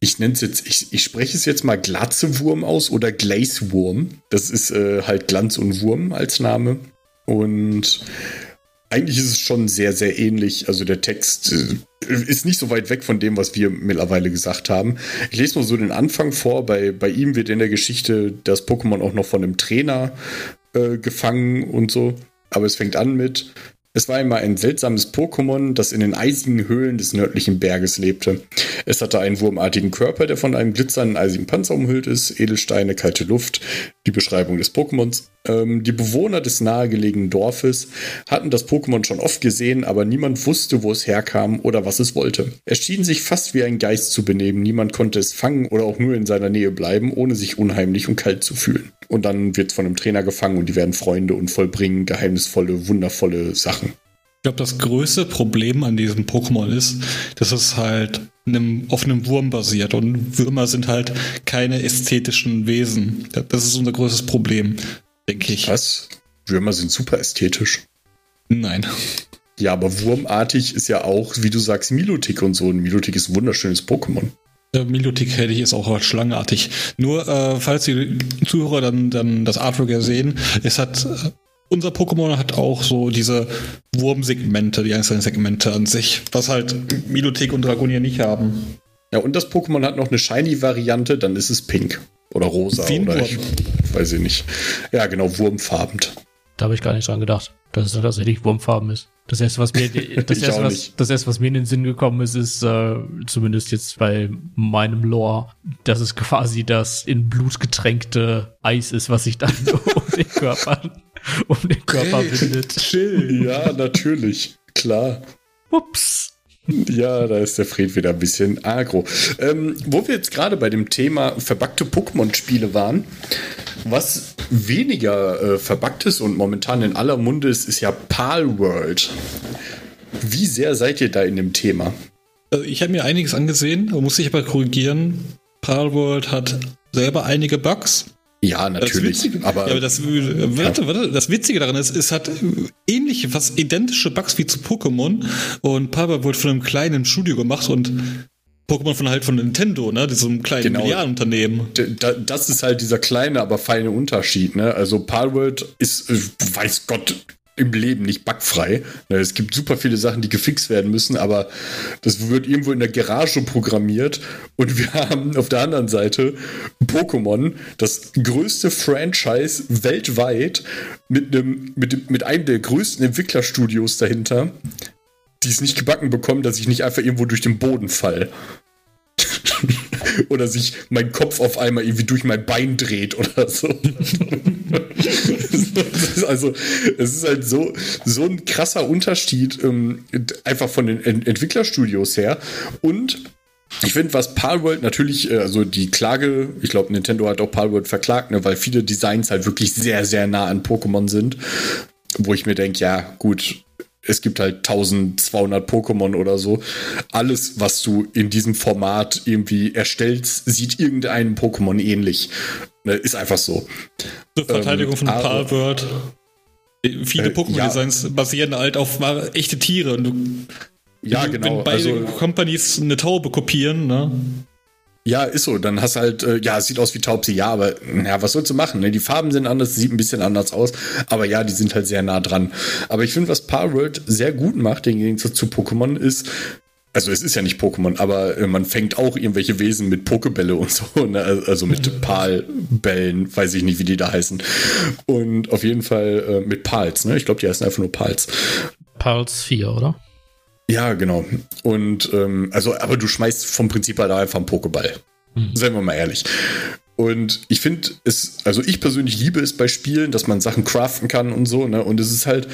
ich nenne es jetzt, ich, ich spreche es jetzt mal Glatzewurm aus oder Glazewurm. Das ist äh, halt Glanz und Wurm als Name. Und eigentlich ist es schon sehr, sehr ähnlich. Also der Text äh, ist nicht so weit weg von dem, was wir mittlerweile gesagt haben. Ich lese mal so den Anfang vor. Bei, bei ihm wird in der Geschichte das Pokémon auch noch von einem Trainer äh, gefangen und so. Aber es fängt an mit, es war einmal ein seltsames Pokémon, das in den eisigen Höhlen des nördlichen Berges lebte. Es hatte einen wurmartigen Körper, der von einem glitzernden eisigen Panzer umhüllt ist, Edelsteine, kalte Luft, die Beschreibung des Pokémons. Ähm, die Bewohner des nahegelegenen Dorfes hatten das Pokémon schon oft gesehen, aber niemand wusste, wo es herkam oder was es wollte. Es schien sich fast wie ein Geist zu benehmen, niemand konnte es fangen oder auch nur in seiner Nähe bleiben, ohne sich unheimlich und kalt zu fühlen. Und dann wird es von einem Trainer gefangen und die werden Freunde und vollbringen geheimnisvolle, wundervolle Sachen.
Ich glaube, das größte Problem an diesem Pokémon ist, dass es halt einem, auf einem Wurm basiert und Würmer sind halt keine ästhetischen Wesen. Das ist unser größtes Problem, denke ich.
Was? Würmer sind super ästhetisch.
Nein.
Ja, aber wurmartig ist ja auch, wie du sagst, Milotic und so. Und Milotic ist ein wunderschönes Pokémon.
Milotic hätte ich ist auch halt schlangenartig. Nur, äh, falls die Zuhörer dann, dann das Artwork ja sehen, es hat, äh, unser Pokémon hat auch so diese Wurmsegmente, die einzelnen Segmente an sich, was halt Milotic und Dragonier nicht haben.
Ja, und das Pokémon hat noch eine Shiny-Variante, dann ist es pink. Oder rosa.
Wie ein
oder
Wurm.
ich weiß ich nicht. Ja, genau, wurmfarbend.
Da habe ich gar nicht dran gedacht, dass es dann tatsächlich Wurmfarben ist. Das erste, was mir, das erste, was, das erste, was mir in den Sinn gekommen ist, ist äh, zumindest jetzt bei meinem Lore, dass es quasi das in Blut getränkte Eis ist, was sich dann um den Körper, um den Körper windet.
Chill. Ja, natürlich. Klar.
Ups.
Ja, da ist der Fred wieder ein bisschen agro. Ähm, wo wir jetzt gerade bei dem Thema verbackte Pokémon-Spiele waren, was weniger äh, verbackt ist und momentan in aller Munde ist, ist ja Pal World. Wie sehr seid ihr da in dem Thema?
Also ich habe mir einiges angesehen, muss ich aber korrigieren. Palworld hat selber einige Bugs.
Ja, natürlich.
Witzige,
aber
ja, aber das, warte, warte, das Witzige daran ist, es hat äh, ähnliche, fast identische Bugs wie zu Pokémon und Palworld wurde von einem kleinen Studio gemacht und Pokémon von halt von Nintendo, ne, diesem kleinen
Genau.
Milliardenunternehmen.
das ist halt dieser kleine, aber feine Unterschied. Ne? Also Palworld ist, weiß Gott, im Leben nicht bugfrei. Es gibt super viele Sachen, die gefixt werden müssen, aber das wird irgendwo in der Garage programmiert und wir haben auf der anderen Seite Pokémon, das größte Franchise weltweit mit einem mit, mit einem der größten Entwicklerstudios dahinter, die es nicht gebacken bekommen, dass ich nicht einfach irgendwo durch den Boden fall. oder sich mein Kopf auf einmal irgendwie durch mein Bein dreht oder so. Also, es ist halt so, so ein krasser Unterschied, ähm, einfach von den Ent Entwicklerstudios her. Und ich finde, was Palworld natürlich, äh, also die Klage, ich glaube, Nintendo hat auch Palworld verklagt, ne, weil viele Designs halt wirklich sehr, sehr nah an Pokémon sind. Wo ich mir denke, ja, gut, es gibt halt 1200 Pokémon oder so. Alles, was du in diesem Format irgendwie erstellst, sieht irgendeinem Pokémon ähnlich. Ne, Ist einfach so.
Zur Verteidigung
Ähm,
von Palworld. Viele
Äh,
Pokémon-Designs basieren halt auf echte Tiere und du,
Ja,
wenn,
genau.
wenn beide
Also,
Companies eine Taube kopieren, ne?
ja, ist so. Dann hast du halt, äh, ja, es sieht aus wie Taubsi, ja, aber ja, was sollst du machen? Ne? Die Farben sind anders, sieht ein bisschen anders aus, aber ja, die sind halt sehr nah dran. Aber ich finde, was Palworld sehr gut macht, im Gegensatz zu Pokémon, ist, also es ist ja nicht Pokémon, aber äh, man fängt auch irgendwelche Wesen mit Pokebälle und so, ne? also mit Palbällen, weiß ich nicht, wie die da heißen. Und auf jeden Fall äh, mit Pals, ne? Ich glaube, die heißen einfach nur Pals.
Pulse 4, oder?
Ja, genau. Und ähm, also, aber du schmeißt vom Prinzip halt einfach einen Pokéball. Mhm. Seien wir mal ehrlich. Und ich finde es, also ich persönlich liebe es bei Spielen, dass man Sachen craften kann und so, ne? Und es ist halt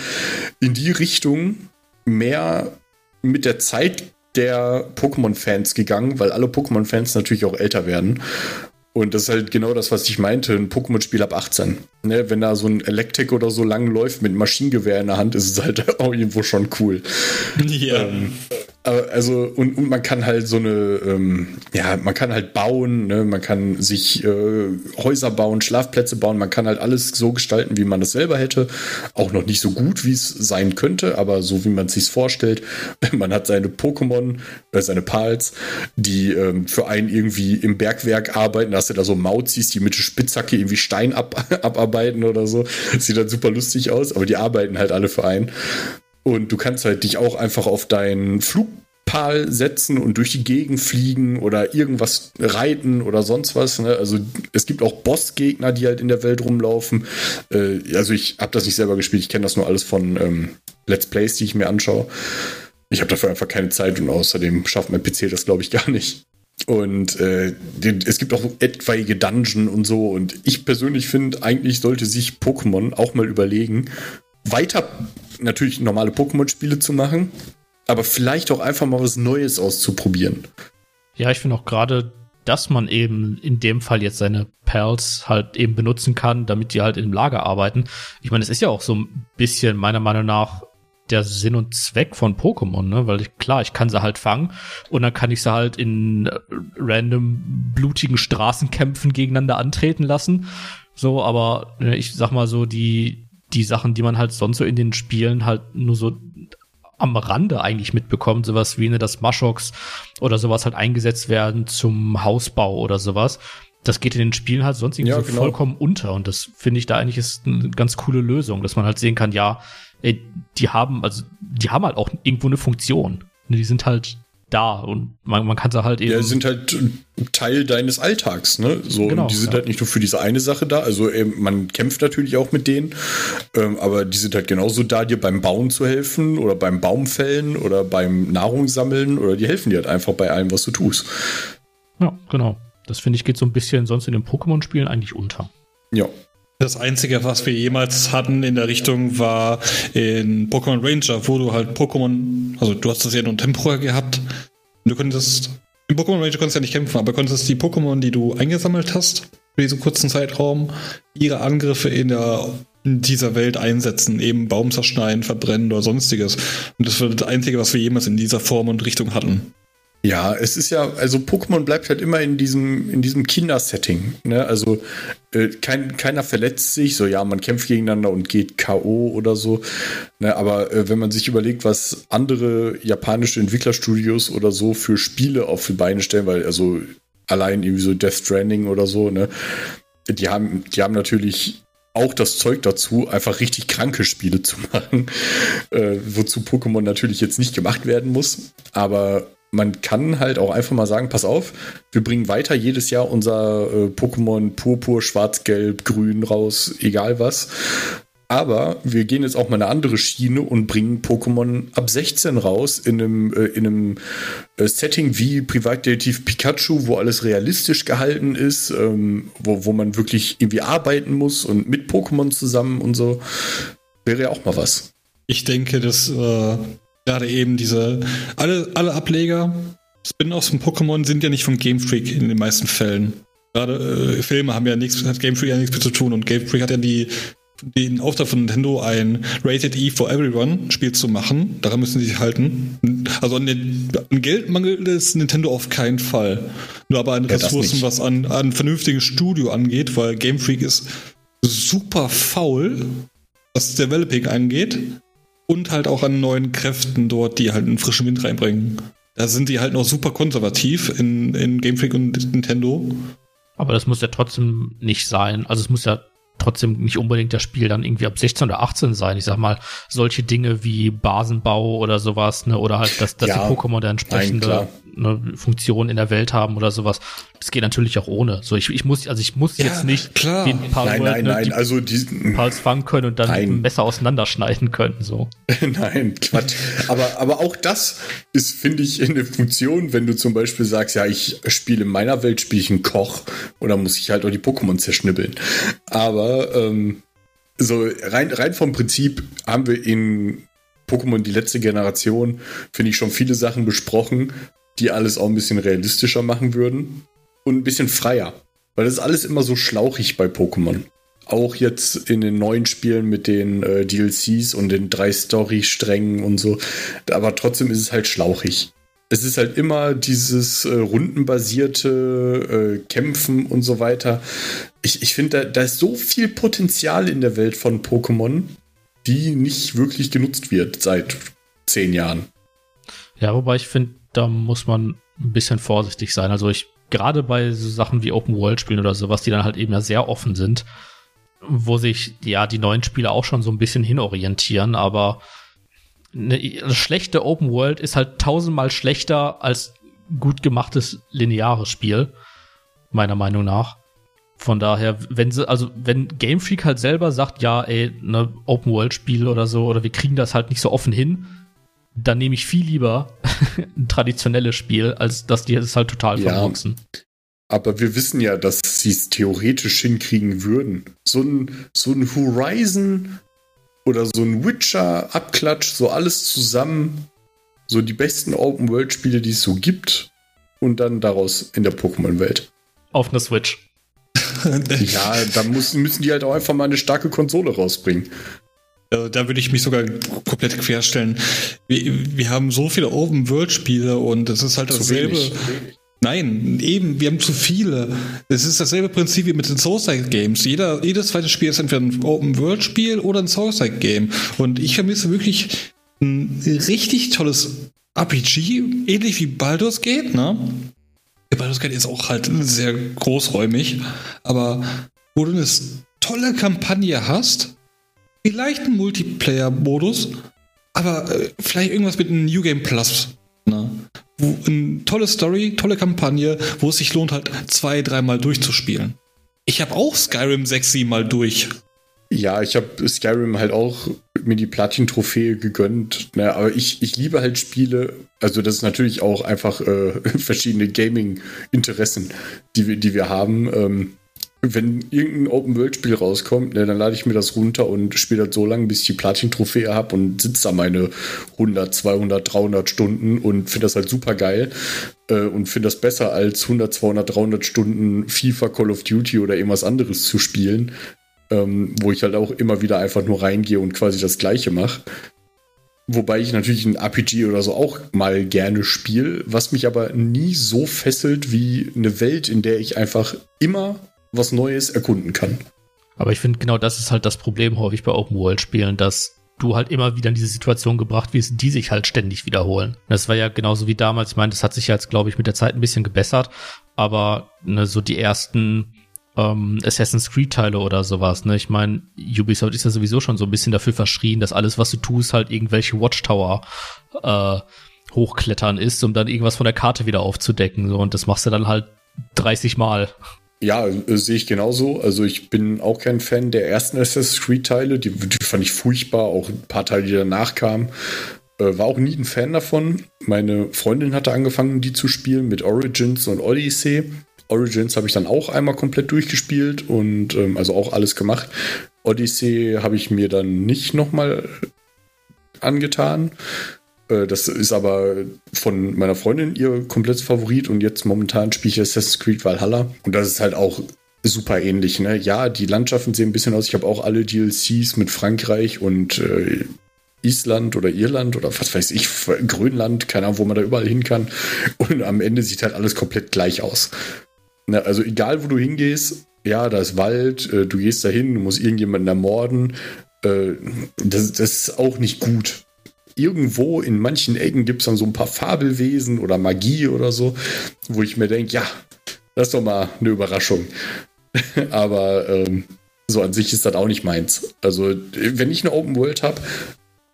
in die Richtung mehr mit der Zeit der Pokémon-Fans gegangen, weil alle Pokémon-Fans natürlich auch älter werden. Und das ist halt genau das, was ich meinte, ein Pokémon-Spiel ab 18. Ne, wenn da so ein Electric oder so lang läuft mit Maschinengewehr in der Hand, ist es halt auch irgendwo schon cool. Ja. Ähm, also, und, und man kann halt so eine, ähm, ja, man kann halt bauen, ne? man kann sich äh, Häuser bauen, Schlafplätze bauen, man kann halt alles so gestalten, wie man das selber hätte. Auch noch nicht so gut, wie es sein könnte, aber so wie man es sich vorstellt. Man hat seine Pokémon, äh, seine Pals, die ähm, für einen irgendwie im Bergwerk arbeiten. Da hast du da so Mauzis, die mit der Spitzhacke irgendwie Stein ab, abarbeiten oder so. Das sieht dann super lustig aus, aber die arbeiten halt alle für einen. Und du kannst halt dich auch einfach auf deinen Flugpal setzen und durch die Gegend fliegen oder irgendwas reiten oder sonst was. Ne? Also es gibt auch Bossgegner, die halt in der Welt rumlaufen. Äh, also ich habe das nicht selber gespielt, ich kenne das nur alles von ähm, Let's Plays, die ich mir anschaue. Ich habe dafür einfach keine Zeit und außerdem schafft mein PC das, glaube ich, gar nicht. Und äh, es gibt auch etwaige Dungeon und so. Und ich persönlich finde, eigentlich sollte sich Pokémon auch mal überlegen, weiter natürlich normale Pokémon-Spiele zu machen, aber vielleicht auch einfach mal was Neues auszuprobieren.
Ja, ich finde auch gerade, dass man eben in dem Fall jetzt seine Pals halt eben benutzen kann, damit die halt im Lager arbeiten. Ich meine, es ist ja auch so ein bisschen meiner Meinung nach der Sinn und Zweck von Pokémon, ne? Weil ich, klar, ich kann sie halt fangen und dann kann ich sie halt in äh, random blutigen Straßenkämpfen gegeneinander antreten lassen. So, aber ne, ich sag mal so, die, die Sachen, die man halt sonst so in den Spielen halt nur so am Rande eigentlich mitbekommt, sowas wie ne, dass Mashoks oder sowas halt eingesetzt werden zum Hausbau oder sowas. Das geht in den Spielen halt sonst irgendwie ja, so genau. vollkommen unter und das finde ich da eigentlich ist eine ganz coole Lösung, dass man halt sehen kann, ja, ey, die haben also die haben halt auch irgendwo eine Funktion. Ne, die sind halt da und man, man kann sie halt eben.
Ja, sind halt Teil deines Alltags, ne? So, genau, die sind ja. halt nicht nur für diese eine Sache da. Also eben, man kämpft natürlich auch mit denen, ähm, aber die sind halt genauso da, dir beim Bauen zu helfen oder beim Baumfällen oder beim Nahrungssammeln oder die helfen dir halt einfach bei allem, was du tust.
Ja, genau. Das finde ich geht so ein bisschen sonst in den Pokémon-Spielen eigentlich unter.
Ja. Das Einzige, was wir jemals hatten in der Richtung, war in Pokémon Ranger, wo du halt Pokémon, also du hast das ja nur temporär gehabt. Du konntest, in Pokémon Ranger konntest du ja nicht kämpfen, aber konntest die Pokémon, die du eingesammelt hast, für diesen kurzen Zeitraum, ihre Angriffe in der in dieser Welt einsetzen, eben Baum zerschneiden, verbrennen oder sonstiges. Und das war das Einzige, was wir jemals in dieser Form und Richtung hatten.
Ja, es ist ja, also Pokémon bleibt halt immer in diesem, in diesem Kindersetting. Ne? Also äh, kein, keiner verletzt sich, so ja, man kämpft gegeneinander und geht K.O. oder so. Ne? Aber äh, wenn man sich überlegt, was andere japanische Entwicklerstudios oder so für Spiele auf die Beine stellen, weil also allein irgendwie so Death Stranding oder so, ne, die haben, die haben natürlich auch das Zeug dazu, einfach richtig kranke Spiele zu machen, äh, wozu Pokémon natürlich jetzt nicht gemacht werden muss. Aber man kann halt auch einfach mal sagen, pass auf, wir bringen weiter jedes Jahr unser äh, Pokémon Purpur, Schwarz, Gelb, Grün raus, egal was. Aber wir gehen jetzt auch mal eine andere Schiene und bringen Pokémon ab 16 raus in einem, äh, in einem äh, Setting wie Privatdetektiv Pikachu, wo alles realistisch gehalten ist, ähm, wo, wo man wirklich irgendwie arbeiten muss und mit Pokémon zusammen und so. Wäre ja auch mal was.
Ich denke, dass äh, gerade eben diese, alle, alle Ableger, Spin-offs von Pokémon sind ja nicht von Game Freak in den meisten Fällen. Gerade äh, Filme haben ja nichts, hat Game Freak ja nichts mit zu tun und Game Freak hat ja die, den Auftrag von Nintendo, ein Rated E for Everyone Spiel zu machen. Daran müssen sie sich halten. Also an, den, an Geld mangelt es Nintendo auf keinen Fall. Nur aber an ja, Ressourcen, was an, an vernünftiges Studio angeht, weil Game Freak ist super faul, was Developing angeht und halt auch an neuen Kräften dort, die halt einen frischen Wind reinbringen. Da sind die halt noch super konservativ in, in Game Freak und Nintendo.
Aber das muss ja trotzdem nicht sein. Also es muss ja trotzdem nicht unbedingt das Spiel dann irgendwie ab 16 oder 18 sein. Ich sag mal, solche Dinge wie Basenbau oder sowas, ne, oder halt, dass, dass ja, die Pokémon der entsprechende eine Funktion in der Welt haben oder sowas. Das geht natürlich auch ohne. So, ich, ich muss, also ich muss ja, jetzt nicht
klar.
ein
paar nein, nein,
ne,
nein, also die
Pals fangen können und dann
Nein.
dem Messer auseinanderschneiden können. So.
Nein, Quatsch. Aber, aber auch das ist, finde ich, eine Funktion, wenn du zum Beispiel sagst, ja, ich spiele in meiner Welt, spiele ich einen Koch oder muss ich halt auch die Pokémon zerschnibbeln. Aber ähm, so rein, rein vom Prinzip haben wir in Pokémon die letzte Generation, finde ich, schon viele Sachen besprochen, die alles auch ein bisschen realistischer machen würden und ein bisschen freier. Weil das ist alles immer so schlauchig bei Pokémon. Auch jetzt in den neuen Spielen mit den äh, DLCs und den drei Story-Strängen und so. Aber trotzdem ist es halt schlauchig. Es ist halt immer dieses äh, rundenbasierte äh, Kämpfen und so weiter. Ich, ich finde, da, da ist so viel Potenzial in der Welt von Pokémon, die nicht wirklich genutzt wird seit zehn Jahren.
Ja, wobei ich finde, da muss man ein bisschen vorsichtig sein. Also ich, gerade bei so Sachen wie Open World Spielen oder sowas, die dann halt eben ja sehr offen sind, wo sich ja die neuen Spiele auch schon so ein bisschen hinorientieren, aber eine, schlechte Open World ist halt tausendmal schlechter als gut gemachtes lineares Spiel, meiner Meinung nach. Von daher, wenn sie, also wenn Game Freak halt selber sagt, ja, ey, ne Open World Spiel oder so, oder wir kriegen das halt nicht so offen hin, dann nehme ich viel lieber ein traditionelles Spiel, als dass die es halt total
Ja.
verboxen.
Aber wir wissen ja, dass sie es theoretisch hinkriegen würden. So ein, so ein Horizon oder so ein Witcher-Abklatsch, so alles zusammen. So die besten Open-World-Spiele, die es so gibt. Und dann daraus in der Pokémon-Welt.
Auf einer Switch.
Ja, da muss, müssen die halt auch einfach mal eine starke Konsole rausbringen.
Also da würde ich mich sogar komplett querstellen. Wir, wir haben so viele Open-World-Spiele und es ist halt
Zu
dasselbe.
wenig.
Nein, eben, wir haben zu viele. Es ist dasselbe Prinzip wie mit den Soulside-Games. Jeder, jedes zweite Spiel ist entweder ein Open-World-Spiel oder ein Soulside-Game. Und ich vermisse wirklich ein richtig tolles RPG, ähnlich wie Baldur's Gate, ne? Baldur's Gate ist auch halt sehr großräumig, aber wo du eine tolle Kampagne hast, vielleicht einen Multiplayer-Modus, aber äh, vielleicht irgendwas mit einem New Game Plus. Ne? Wo, eine tolle Story, tolle Kampagne, wo es sich lohnt, halt zwei, dreimal durchzuspielen. Ich habe auch Skyrim sechs, sieben Mal durch.
Ja, ich habe Skyrim halt auch mir die Platin-Trophäe gegönnt. Ne, aber ich, ich liebe halt Spiele. Also, das ist natürlich auch einfach äh, verschiedene Gaming-Interessen, die wir, die wir haben. Ähm, wenn irgendein Open-World-Spiel rauskommt, ne, dann lade ich mir das runter und spiele das so lange, bis ich die Platin-Trophäe habe und sitze da meine 100, 200, 300 Stunden und finde das halt super geil äh, und finde das besser als 100, 200, 300 Stunden FIFA, Call of Duty oder irgendwas anderes zu spielen, ähm, wo ich halt auch immer wieder einfach nur reingehe und quasi das Gleiche mache. Wobei ich natürlich ein RPG oder so auch mal gerne spiele, was mich aber nie so fesselt wie eine Welt, in der ich einfach immer was Neues erkunden kann.
Aber ich finde, genau das ist halt das Problem häufig bei Open-World-Spielen, dass du halt immer wieder in diese Situation gebracht wirst, die sich halt ständig wiederholen. Das war ja genauso wie damals, ich meine, das hat sich jetzt, glaube ich, mit der Zeit ein bisschen gebessert, aber ne, so die ersten ähm, Assassin's Creed-Teile oder sowas, ne? Ich meine, Ubisoft ist ja sowieso schon so ein bisschen dafür verschrien, dass alles, was du tust, halt irgendwelche Watchtower äh, hochklettern ist, um dann irgendwas von der Karte wieder aufzudecken. So, und das machst du dann halt 30 Mal.
Ja, äh, sehe ich genauso. Also ich bin auch kein Fan der ersten Assassin's Creed-Teile. Die, die fand ich furchtbar. Auch ein paar Teile, die danach kamen. Äh, war auch nie ein Fan davon. Meine Freundin hatte angefangen, die zu spielen mit Origins und Odyssey. Origins habe ich dann auch einmal komplett durchgespielt und ähm, also auch alles gemacht. Odyssey habe ich mir dann nicht nochmal angetan. Äh, das ist aber von meiner Freundin ihr komplettes Favorit und jetzt momentan spiele ich Assassin's Creed Valhalla und das ist halt auch super ähnlich. Ne? Ja, die Landschaften sehen ein bisschen aus. Ich habe auch alle DLCs mit Frankreich und äh, Island oder Irland oder was weiß ich, Grönland, keine Ahnung, wo man da überall hin kann. Und am Ende sieht halt alles komplett gleich aus. Ne? Also egal, wo du hingehst, ja, da ist Wald, äh, du gehst da hin, du musst irgendjemanden ermorden. Äh, das, das ist auch nicht gut irgendwo in manchen Ecken gibt es dann so ein paar Fabelwesen oder Magie oder so, wo ich mir denke, ja, das ist doch mal eine Überraschung. Aber ähm, so an sich ist das auch nicht meins. Also, wenn ich eine Open World habe,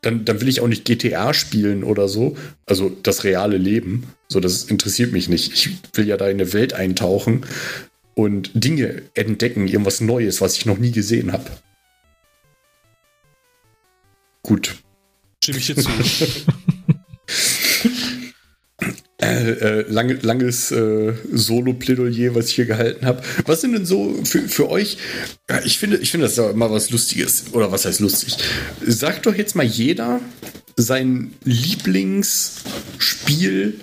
dann, dann will ich auch nicht GTA spielen oder so. Also das reale Leben. So, das interessiert mich nicht. Ich will ja da in eine Welt eintauchen und Dinge entdecken, irgendwas Neues, was ich noch nie gesehen habe. Gut.
Stimme ich dir zu.
Äh, äh, lange, langes äh, Solo-Plädoyer, was ich hier gehalten habe. Was sind denn so für, für euch? Ja, ich finde, ich finde das ist mal was Lustiges. Oder was heißt lustig? Sagt doch jetzt mal jeder sein Lieblingsspiel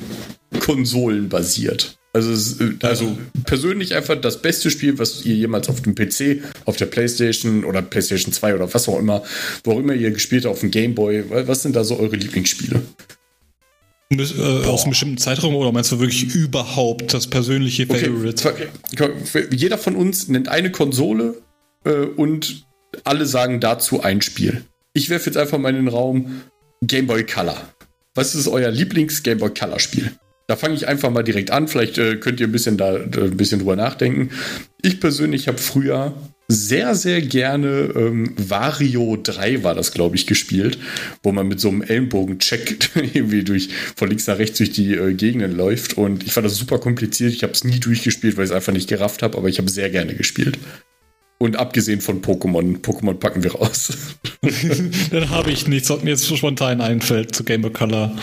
konsolenbasiert. Also, also persönlich einfach das beste Spiel, was ihr jemals auf dem PC, auf der Playstation oder Playstation 2 oder was auch immer, wo auch immer ihr gespielt habt, auf dem Gameboy. Was sind da so eure Lieblingsspiele?
Äh, aus einem bestimmten Zeitraum oder meinst du wirklich überhaupt das persönliche Favorite?
Okay. Jeder von uns nennt eine Konsole äh, und alle sagen dazu ein Spiel. Ich werfe jetzt einfach mal in den Raum Game Boy Color. Was ist euer Lieblings Game Boy Color Spiel? Da fange ich einfach mal direkt an. Vielleicht äh, könnt ihr ein bisschen da ein bisschen drüber nachdenken. Ich persönlich habe früher sehr, sehr gerne ähm, Vario 3 war das, glaube ich, gespielt, wo man mit so einem Ellenbogen-Check irgendwie durch von links nach rechts durch die äh, Gegenden läuft. Und ich fand das super kompliziert. Ich habe es nie durchgespielt, weil ich es einfach nicht gerafft habe, aber ich habe sehr gerne gespielt. Und abgesehen von Pokémon, Pokémon packen wir raus.
Dann habe ich nichts, was mir jetzt spontan einfällt zu Game of Color.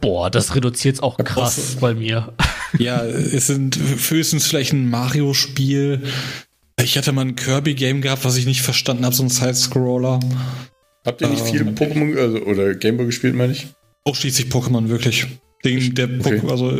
Boah, das reduziert es auch krass bei mir.
Ja, es sind höchstens vielleicht ein Mario-Spiel, ich hatte mal ein Kirby-Game gehabt, was ich nicht verstanden habe, so ein Side-Scroller.
Habt ihr nicht ähm, viel Pokémon also, oder Gameboy gespielt, meine ich?
Ausschließlich Pokémon, wirklich. Den, der okay. also,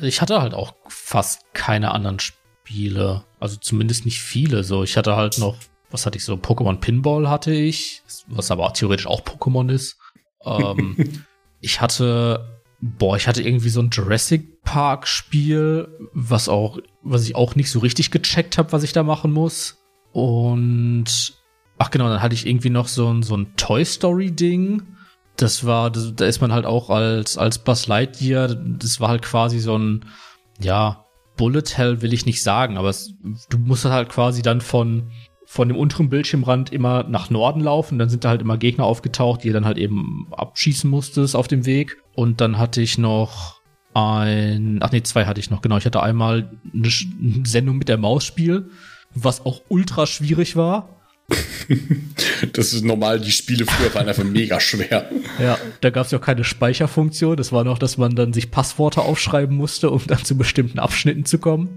ich hatte halt auch fast keine anderen Spiele. Also zumindest nicht viele. So, ich hatte halt noch, was hatte ich so? Pokémon Pinball hatte ich, was aber auch theoretisch auch Pokémon ist. Ähm, ich hatte Boah, ich hatte irgendwie so ein Jurassic Park Spiel, was auch, was ich auch nicht so richtig gecheckt habe, was ich da machen muss. Und ach genau, dann hatte ich irgendwie noch so ein, so ein Toy Story Ding. Das war, das, da ist man halt auch als, als Buzz Lightyear, das war halt quasi so ein, ja, Bullet Hell will ich nicht sagen, aber es, du musst halt quasi dann von, von dem unteren Bildschirmrand immer nach Norden laufen. Dann sind da halt immer Gegner aufgetaucht, die ihr dann halt eben abschießen musstest auf dem Weg. Und dann hatte ich noch ein, ach nee, zwei hatte ich noch, genau. Ich hatte einmal eine Sendung mit der Maus-Spiel, was auch ultra schwierig war.
das ist normal, die Spiele früher waren einfach mega schwer.
Ja, da gab es ja auch keine Speicherfunktion. Das war noch, dass man dann sich Passworte aufschreiben musste, um dann zu bestimmten Abschnitten zu kommen.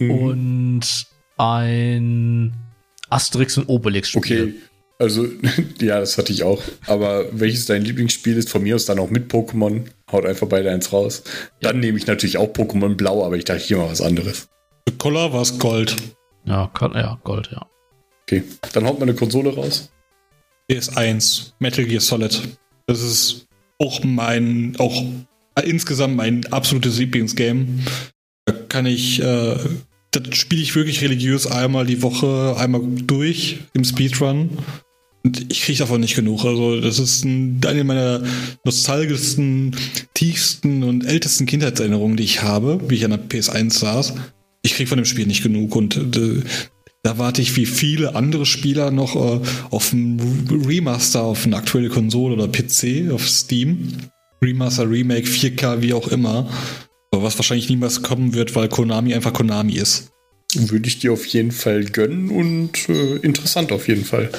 Mhm. Und ein Asterix und Obelix
Spiele. Okay, also ja, das hatte ich auch. Aber welches dein Lieblingsspiel ist, von mir aus dann auch mit Pokémon, haut einfach beide eins raus. Ja. Dann nehme ich natürlich auch Pokémon Blau, aber ich dachte hier mal was anderes.
Für Collar war es Gold.
Ja, ja, Gold, ja.
Okay, dann haut man eine Konsole raus.
PS1, Metal Gear Solid. Das ist auch mein, auch insgesamt mein absolutes Lieblingsgame. Da kann ich äh, das spiele ich wirklich religiös einmal die Woche, einmal durch im Speedrun. Und ich kriege davon nicht genug. Also, das ist ein, eine meiner nostalgischsten, tiefsten und ältesten Kindheitserinnerungen, die ich habe, wie ich an der PS1 saß. Ich kriege von dem Spiel nicht genug und äh, da warte ich wie viele andere Spieler noch äh, auf ein Remaster auf eine aktuelle Konsole oder PC, auf Steam. Remaster, Remake, 4K, wie auch immer. Was wahrscheinlich niemals kommen wird, weil Konami einfach Konami ist.
Würde ich dir auf jeden Fall gönnen und äh, interessant auf jeden Fall.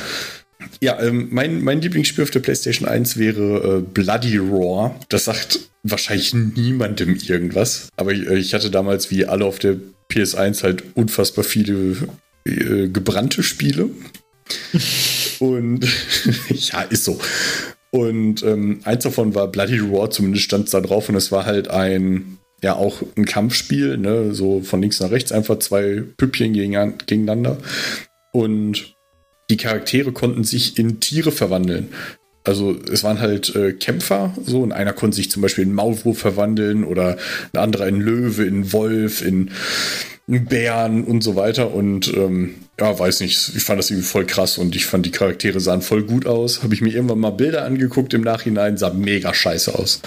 Ja, ähm, mein, mein Lieblingsspiel auf der PlayStation 1 wäre äh, Bloody Roar. Das sagt wahrscheinlich niemandem irgendwas. Aber ich, äh, ich, hatte damals, wie alle auf der PS1, halt unfassbar viele äh, gebrannte Spiele. und ja, ist so. Und ähm, eins davon war Bloody Roar, zumindest stand es da drauf. Und es war halt ein ja auch ein Kampfspiel, ne? so von links nach rechts einfach zwei Püppchen gegen, gegeneinander. Und die Charaktere konnten sich in Tiere verwandeln. Also es waren halt äh, Kämpfer, so und einer konnte sich zum Beispiel in Maulwurf verwandeln oder ein anderer in Löwe, in Wolf, in Bären und so weiter. Und ähm, ja, weiß nicht, ich fand das irgendwie voll krass und ich fand die Charaktere sahen voll gut aus. Habe ich mir irgendwann mal Bilder angeguckt im Nachhinein, sah mega scheiße aus.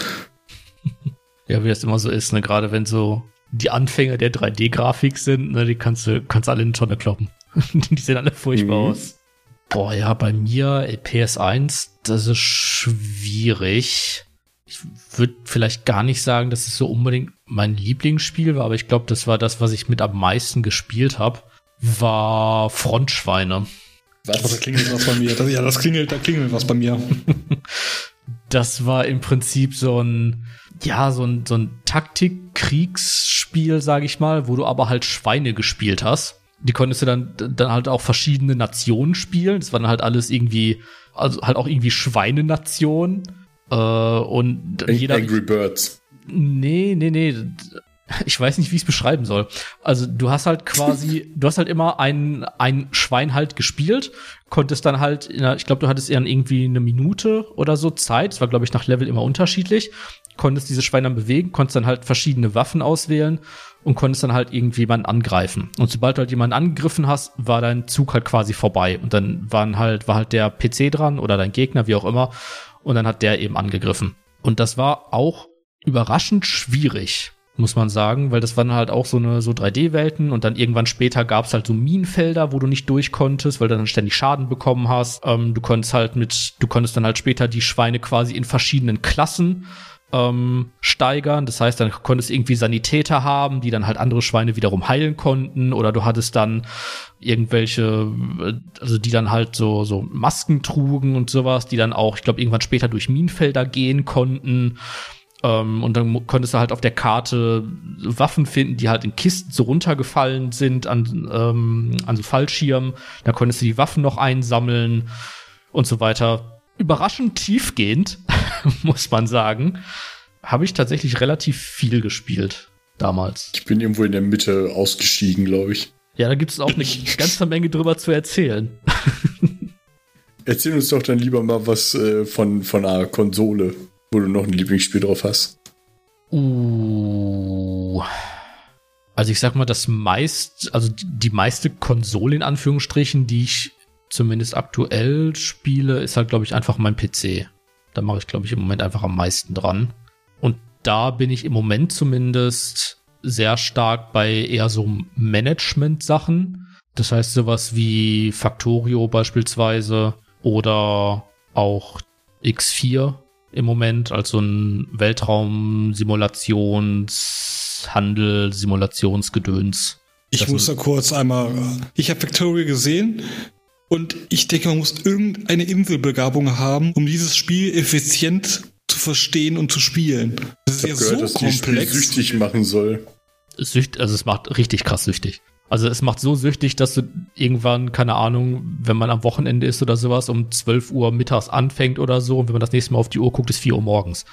Ja, wie das immer so ist, ne? Gerade wenn so die Anfänger der 3D-Grafik sind, ne, die kannst du kannst alle in die Tonne kloppen. die sehen alle furchtbar mhm. aus. Boah, ja, bei mir PS1, das ist schwierig. Ich würde vielleicht gar nicht sagen, dass es so unbedingt mein Lieblingsspiel war, aber ich glaube, das war das, was ich mit am meisten gespielt habe, war Frontschweine.
Was? Da klingelt was bei mir. Das, ja, das klingelt, da klingelt was bei mir.
das war im Prinzip so ein, ja, so ein, so ein Taktik-Kriegsspiel, sag ich mal, wo du aber halt Schweine gespielt hast. Die konntest du dann, dann halt auch verschiedene Nationen spielen. Das waren halt alles irgendwie, also halt auch irgendwie Schweinenationen. Äh, und
jeder. Angry Birds.
Nee, nee, nee ich weiß nicht, wie ich es beschreiben soll. Also du hast halt quasi, du hast halt immer ein, ein Schwein halt gespielt, konntest dann halt, der, ich glaube, du hattest eher irgendwie eine Minute oder so Zeit, das war, glaube ich, nach Level immer unterschiedlich, konntest diese Schweine dann bewegen, konntest dann halt verschiedene Waffen auswählen und konntest dann halt irgendwie jemanden angreifen. Und sobald du halt jemanden angegriffen hast, war dein Zug halt quasi vorbei. Und dann waren halt, war halt der PC dran oder dein Gegner, wie auch immer, und dann hat der eben angegriffen. Und das war auch überraschend schwierig muss man sagen, weil das waren halt auch so eine so 3D-Welten und dann irgendwann später gab es halt so Minenfelder, wo du nicht durch konntest, weil du dann ständig Schaden bekommen hast. Ähm, du konntest halt mit, du konntest dann halt später die Schweine quasi in verschiedenen Klassen ähm, steigern. Das heißt, dann konntest irgendwie Sanitäter haben, die dann halt andere Schweine wiederum heilen konnten, oder du hattest dann irgendwelche, also die dann halt so so Masken trugen und sowas, die dann auch, ich glaube, irgendwann später durch Minenfelder gehen konnten. Ähm, und dann konntest du halt auf der Karte Waffen finden, die halt in Kisten so runtergefallen sind an, ähm, an so Fallschirmen. Da konntest du die Waffen noch einsammeln und so weiter. Überraschend tiefgehend, muss man sagen. Habe ich tatsächlich relativ viel gespielt damals.
Ich bin irgendwo in der Mitte ausgestiegen, glaube ich.
Ja, da gibt es auch eine ganze Menge drüber zu erzählen.
Erzähl uns doch dann lieber mal was äh, von, von einer Konsole. Wo du noch ein Lieblingsspiel drauf hast.
Uh. Also ich sag mal, das meist, also die meiste Konsole in Anführungsstrichen, die ich zumindest aktuell spiele, ist halt, glaube ich, einfach mein PC. Da mache ich, glaube ich, im Moment einfach am meisten dran. Und da bin ich im Moment zumindest sehr stark bei eher so Management-Sachen. Das heißt, sowas wie Factorio beispielsweise oder auch X4 im Moment als so ein Weltraum-Simulationshandel, Simulationsgedöns.
Ich muss da kurz einmal, ich habe Victoria gesehen und ich denke, man muss irgendeine Inselbegabung haben, um dieses Spiel effizient zu verstehen und zu spielen.
Das ist ja gehört, so dass komplex. süchtig machen soll.
Sücht, also es macht richtig krass süchtig. Also es macht so süchtig, dass du irgendwann, keine Ahnung, wenn man am Wochenende ist oder sowas, um 12 Uhr mittags anfängt oder so, und wenn man das nächste Mal auf die Uhr guckt, ist 4 Uhr morgens.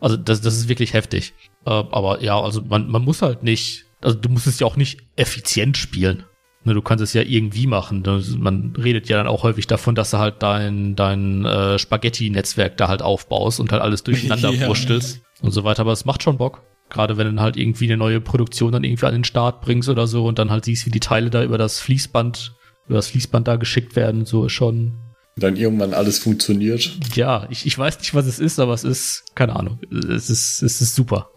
Also das, das ist wirklich heftig. Äh, aber ja, also man, man muss halt nicht, also du musst es ja auch nicht effizient spielen. Ne, du kannst es ja irgendwie machen. Man redet ja dann auch häufig davon, dass du halt dein, dein äh, Spaghetti-Netzwerk da halt aufbaust und halt alles durcheinander ja. wurstelst und so weiter. Aber es macht schon Bock. Gerade wenn du dann halt irgendwie eine neue Produktion dann irgendwie an den Start bringst oder so und dann halt siehst, wie die Teile da über das Fließband, über das Fließband da geschickt werden, so ist schon.
Dann irgendwann alles funktioniert.
Ja, ich, ich weiß nicht, was es ist, aber es ist, keine Ahnung, es ist, es ist super.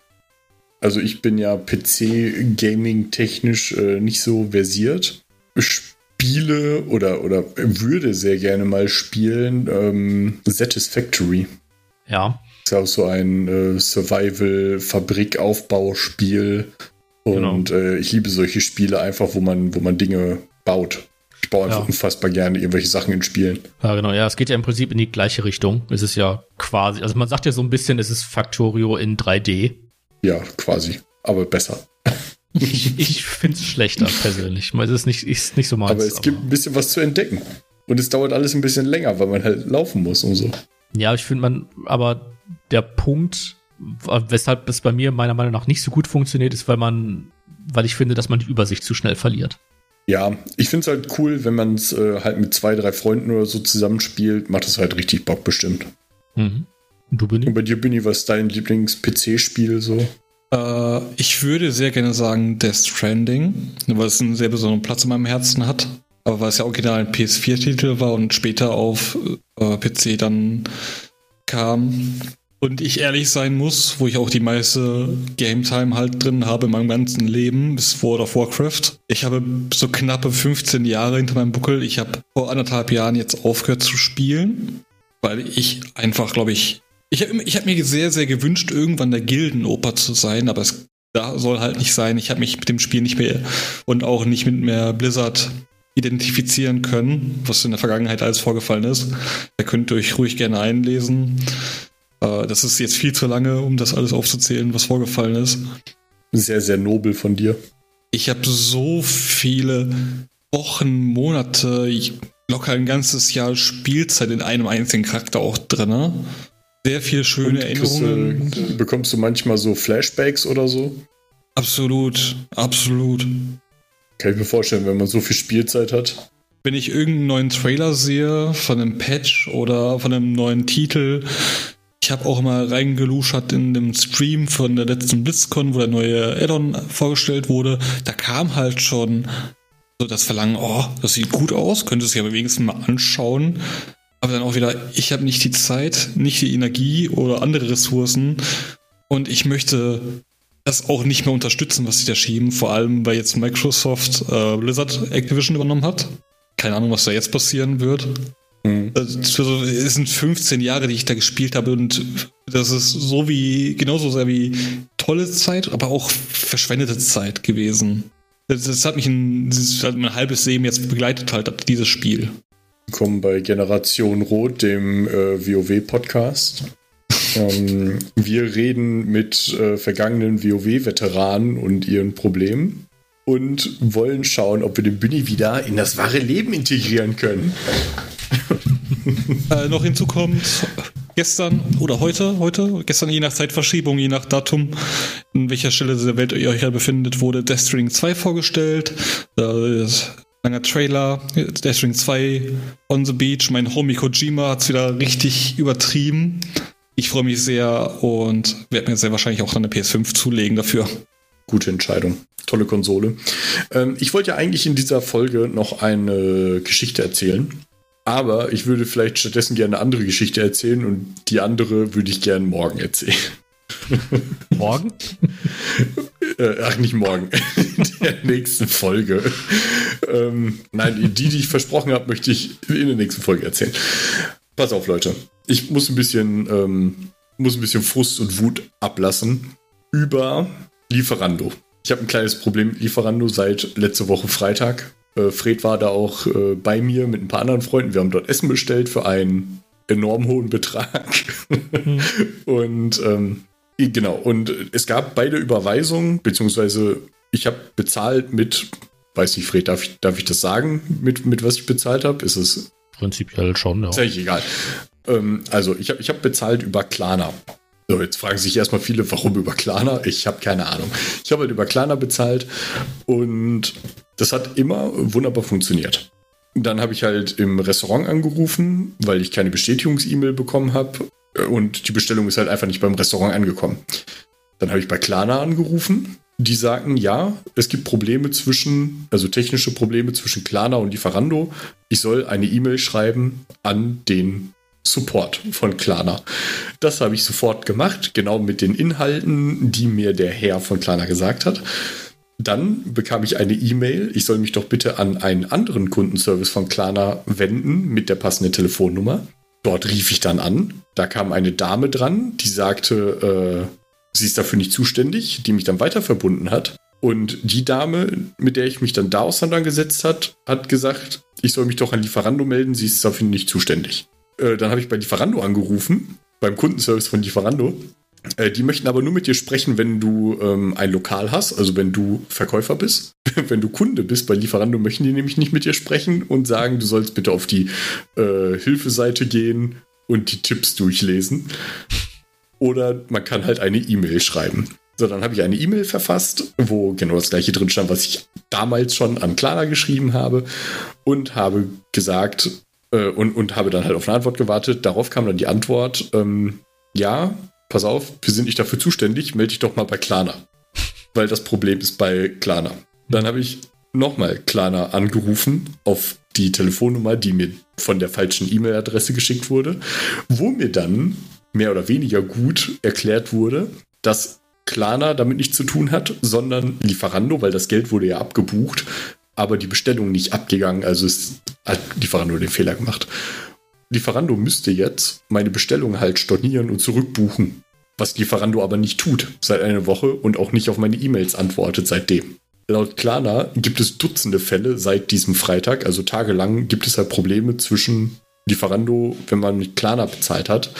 also ich bin ja PC-Gaming technisch äh, nicht so versiert. Spiele oder, oder würde sehr gerne mal spielen ähm, Satisfactory.
Ja
ist ja auch so ein äh, Survival-Fabrik-Aufbauspiel. Und genau. äh, ich liebe solche Spiele einfach, wo man, wo man Dinge baut. Ich baue einfach ja. unfassbar gerne irgendwelche Sachen in Spielen.
Ja, genau. Ja, es geht ja im Prinzip in die gleiche Richtung. Es ist ja quasi, also man sagt ja so ein bisschen, es ist Factorio in 3D.
Ja, quasi. Aber besser.
ich ich finde es schlechter persönlich. Es ist nicht, ist nicht so meins.
Aber es aber gibt ein bisschen was zu entdecken. Und es dauert alles ein bisschen länger, weil man halt laufen muss und so.
Ja, ich finde man, aber der Punkt, weshalb es bei mir meiner Meinung nach nicht so gut funktioniert, ist, weil man, weil ich finde, dass man die Übersicht zu schnell verliert.
Ja, ich finde es halt cool, wenn man es äh, halt mit zwei, drei Freunden oder so zusammenspielt, macht es halt richtig Bock bestimmt. Mhm. Und du, Binny? Und bei dir, Binny, was ist dein Lieblings-PC-Spiel so?
Äh, ich würde sehr gerne sagen Death Stranding, weil es einen sehr besonderen Platz in meinem Herzen hat. Aber weil es ja original ein PS4-Titel war und später auf äh, PC dann kam. Und ich ehrlich sein muss, wo ich auch die meiste Game Time halt drin habe in meinem ganzen Leben, ist World of Warcraft. Ich habe so knappe 15 Jahre hinter meinem Buckel. Ich habe vor anderthalb Jahren jetzt aufgehört zu spielen, weil ich einfach, glaube ich, ich habe hab mir sehr, sehr gewünscht, irgendwann der Gildenoper zu sein, aber es da soll halt nicht sein. Ich habe mich mit dem Spiel nicht mehr und auch nicht mit mehr Blizzard identifizieren können, was in der Vergangenheit alles vorgefallen ist. Da könnt ihr euch ruhig gerne einlesen. Äh, das ist jetzt viel zu lange, um das alles aufzuzählen, was vorgefallen ist.
Sehr, sehr nobel von dir.
Ich habe so viele Wochen, Monate, locker ein ganzes Jahr Spielzeit in einem einzigen Charakter auch drin. Sehr viel schöne Und Erinnerungen.
Du, bekommst du manchmal so Flashbacks oder so?
Absolut, absolut.
Kann ich mir vorstellen, wenn man so viel Spielzeit hat.
Wenn ich irgendeinen neuen Trailer sehe von einem Patch oder von einem neuen Titel, ich habe auch mal reingeluschert in dem Stream von der letzten BlitzCon, wo der neue Addon vorgestellt wurde. Da kam halt schon so das Verlangen, oh, das sieht gut aus, könnte es ja wenigstens mal anschauen. Aber dann auch wieder, ich habe nicht die Zeit, nicht die Energie oder andere Ressourcen. Und ich möchte das auch nicht mehr unterstützen, was sie da schieben. Vor allem, weil jetzt Microsoft äh, Blizzard Activision übernommen hat. Keine Ahnung, was da jetzt passieren wird. Mhm. Also, es sind 15 Jahre, die ich da gespielt habe und das ist so wie, genauso sehr wie tolle Zeit, aber auch verschwendete Zeit gewesen. Das, das hat mich ein, hat mein halbes Leben jetzt begleitet, halt, dieses Spiel.
Willkommen bei Generation Rot, dem äh, WoW-Podcast. Ähm, wir reden mit äh, vergangenen WoW-Veteranen und ihren Problemen und wollen schauen, ob wir den Bunny wieder in das wahre Leben integrieren können.
äh, noch hinzu kommt, gestern oder heute, heute, gestern je nach Zeitverschiebung, je nach Datum, in welcher Stelle der Welt ihr euch ja befindet, wurde Death Stranding 2 vorgestellt. Das langer Trailer, Death Stranding 2 on the Beach. Mein Homie Kojima hat es wieder richtig übertrieben. Ich freue mich sehr und werde mir sehr wahrscheinlich auch eine PS5 zulegen dafür.
Gute Entscheidung. Tolle Konsole. Ähm, ich wollte ja eigentlich in dieser Folge noch eine Geschichte erzählen. Aber ich würde vielleicht stattdessen gerne eine andere Geschichte erzählen und die andere würde ich gerne morgen erzählen.
Morgen?
äh, ach, nicht morgen. In der nächsten Folge. Ähm, nein, die, die ich versprochen habe, möchte ich in der nächsten Folge erzählen. Pass auf, Leute. Ich muss ein bisschen, ähm, muss ein bisschen Frust und Wut ablassen über Lieferando. Ich habe ein kleines Problem mit Lieferando seit letzte Woche Freitag. Äh, Fred war da auch äh, bei mir mit ein paar anderen Freunden. Wir haben dort Essen bestellt für einen enorm hohen Betrag. Mhm. und ähm, genau, und es gab beide Überweisungen, beziehungsweise ich habe bezahlt mit, weiß nicht, Fred, darf ich, darf ich das sagen, mit, mit was ich bezahlt habe? Ist es.
Prinzipiell schon, ja.
Ist eigentlich egal. Ähm, also, ich habe ich hab bezahlt über Klarna. So, jetzt fragen sich erstmal viele, warum über Klarna? Ich habe keine Ahnung. Ich habe halt über Klarna bezahlt und das hat immer wunderbar funktioniert. Dann habe ich halt im Restaurant angerufen, weil ich keine Bestätigungs-E-Mail bekommen habe und die Bestellung ist halt einfach nicht beim Restaurant angekommen. Dann habe ich bei Klarna angerufen. Die sagten, ja, es gibt Probleme zwischen, also technische Probleme zwischen Klarna und Lieferando. Ich soll eine E-Mail schreiben an den Support von Klarna. Das habe ich sofort gemacht, genau mit den Inhalten, die mir der Herr von Klarna gesagt hat. Dann bekam ich eine E-Mail, ich soll mich doch bitte an einen anderen Kundenservice von Klarna wenden mit der passenden Telefonnummer. Dort rief ich dann an. Da kam eine Dame dran, die sagte, äh, sie ist dafür nicht zuständig, die mich dann weiter verbunden hat. Und die Dame, mit der ich mich dann da auseinandergesetzt hat, hat gesagt, ich soll mich doch an Lieferando melden, sie ist dafür nicht zuständig. Äh, dann habe ich bei Lieferando angerufen, beim Kundenservice von Lieferando. Äh, die möchten aber nur mit dir sprechen, wenn du ähm, ein Lokal hast, also wenn du Verkäufer bist. wenn du Kunde bist bei Lieferando, möchten die nämlich nicht mit dir sprechen und sagen, du sollst bitte auf die äh, Hilfeseite gehen und die Tipps durchlesen. Oder man kann halt eine E-Mail schreiben. So, dann habe ich eine E-Mail verfasst, wo genau das gleiche drin stand, was ich damals schon an Klara geschrieben habe und habe gesagt, äh, und, und habe dann halt auf eine Antwort gewartet. Darauf kam dann die Antwort, ähm, ja, pass auf, wir sind nicht dafür zuständig, melde dich doch mal bei Klarna. Weil das Problem ist bei Klarna. Dann habe ich nochmal Klarna angerufen auf die Telefonnummer, die mir von der falschen E-Mail-Adresse geschickt wurde, wo mir dann mehr oder weniger gut erklärt wurde, dass Klarna damit nichts zu tun hat, sondern Lieferando, weil das Geld wurde ja abgebucht, aber die Bestellung nicht abgegangen, also ist, hat Lieferando den Fehler gemacht. Lieferando müsste jetzt meine Bestellung halt stornieren und zurückbuchen, was Lieferando aber nicht tut seit einer Woche und auch nicht auf meine E-Mails antwortet seitdem. Laut Klarna gibt es Dutzende Fälle seit diesem Freitag, also tagelang gibt es halt Probleme zwischen Lieferando, wenn man mit Klarna bezahlt hat.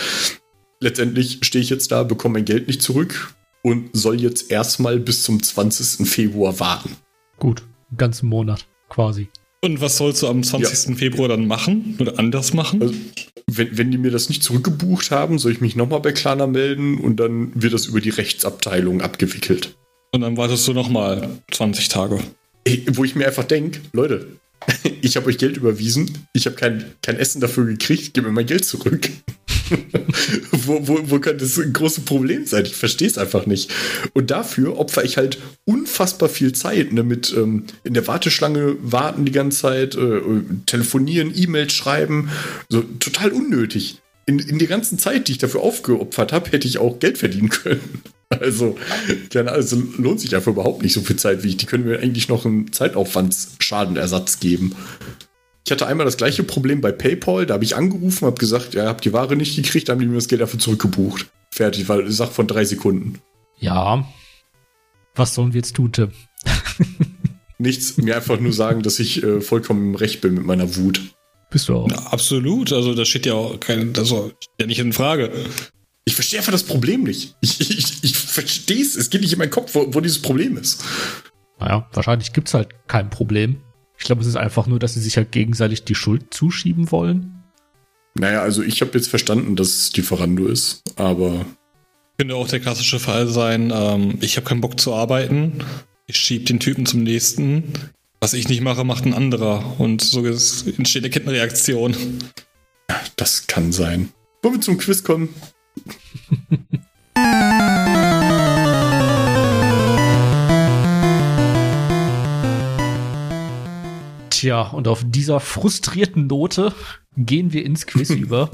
Letztendlich stehe ich jetzt da, bekomme mein Geld nicht zurück und soll jetzt erstmal bis zum 20. Februar warten.
Gut, einen ganzen Monat quasi.
Und was sollst du am 20. Ja. Februar dann machen oder anders machen? Also,
wenn, wenn die mir das nicht zurückgebucht haben, soll ich mich nochmal bei Klarna melden und dann wird das über die Rechtsabteilung abgewickelt.
Und dann wartest du nochmal 20 Tage.
Wo ich mir einfach denke, Leute, ich habe euch Geld überwiesen, ich habe kein, kein Essen dafür gekriegt, gib mir mein Geld zurück. wo, wo, wo könnte das ein großes Problem sein? Ich verstehe es einfach nicht. Und dafür opfer ich halt unfassbar viel Zeit, ne, mit ähm, in der Warteschlange warten die ganze Zeit, äh, telefonieren, E-Mails schreiben, so total unnötig. In, in der ganzen Zeit, die ich dafür aufgeopfert habe, hätte ich auch Geld verdienen können. Also, also lohnt sich einfach überhaupt nicht so viel Zeit wie ich. Die können mir eigentlich noch einen Zeitaufwandsschadenersatz geben. Ich hatte einmal das gleiche Problem bei PayPal. Da habe ich angerufen, habe gesagt, ja, habt die Ware nicht gekriegt, dann haben die mir das Geld dafür zurückgebucht. Fertig, weil Sache von drei Sekunden.
Ja. Was sollen wir jetzt tun, Tim?
Nichts, mir einfach nur sagen, dass ich äh, vollkommen im Recht bin mit meiner Wut.
Bist du auch. Ja, absolut. Also, das steht ja auch kein, das steht ja nicht in Frage.
Ich verstehe einfach das Problem nicht. Ich, ich, ich verstehe es. Es geht nicht in meinen Kopf, wo, wo dieses Problem ist.
Naja, wahrscheinlich gibt es halt kein Problem. Ich glaube, es ist einfach nur, dass sie sich halt gegenseitig die Schuld zuschieben wollen.
Naja, also ich habe jetzt verstanden, dass es Lieferando ist, aber.
Könnte auch der klassische Fall sein, ähm, ich habe keinen Bock zu arbeiten, ich schiebe den Typen zum nächsten. Was ich nicht mache, macht ein anderer. Und so entsteht eine Kettenreaktion.
Das kann sein. Wollen wir zum Quiz kommen?
Tja, und auf dieser frustrierten Note gehen wir ins Quiz über.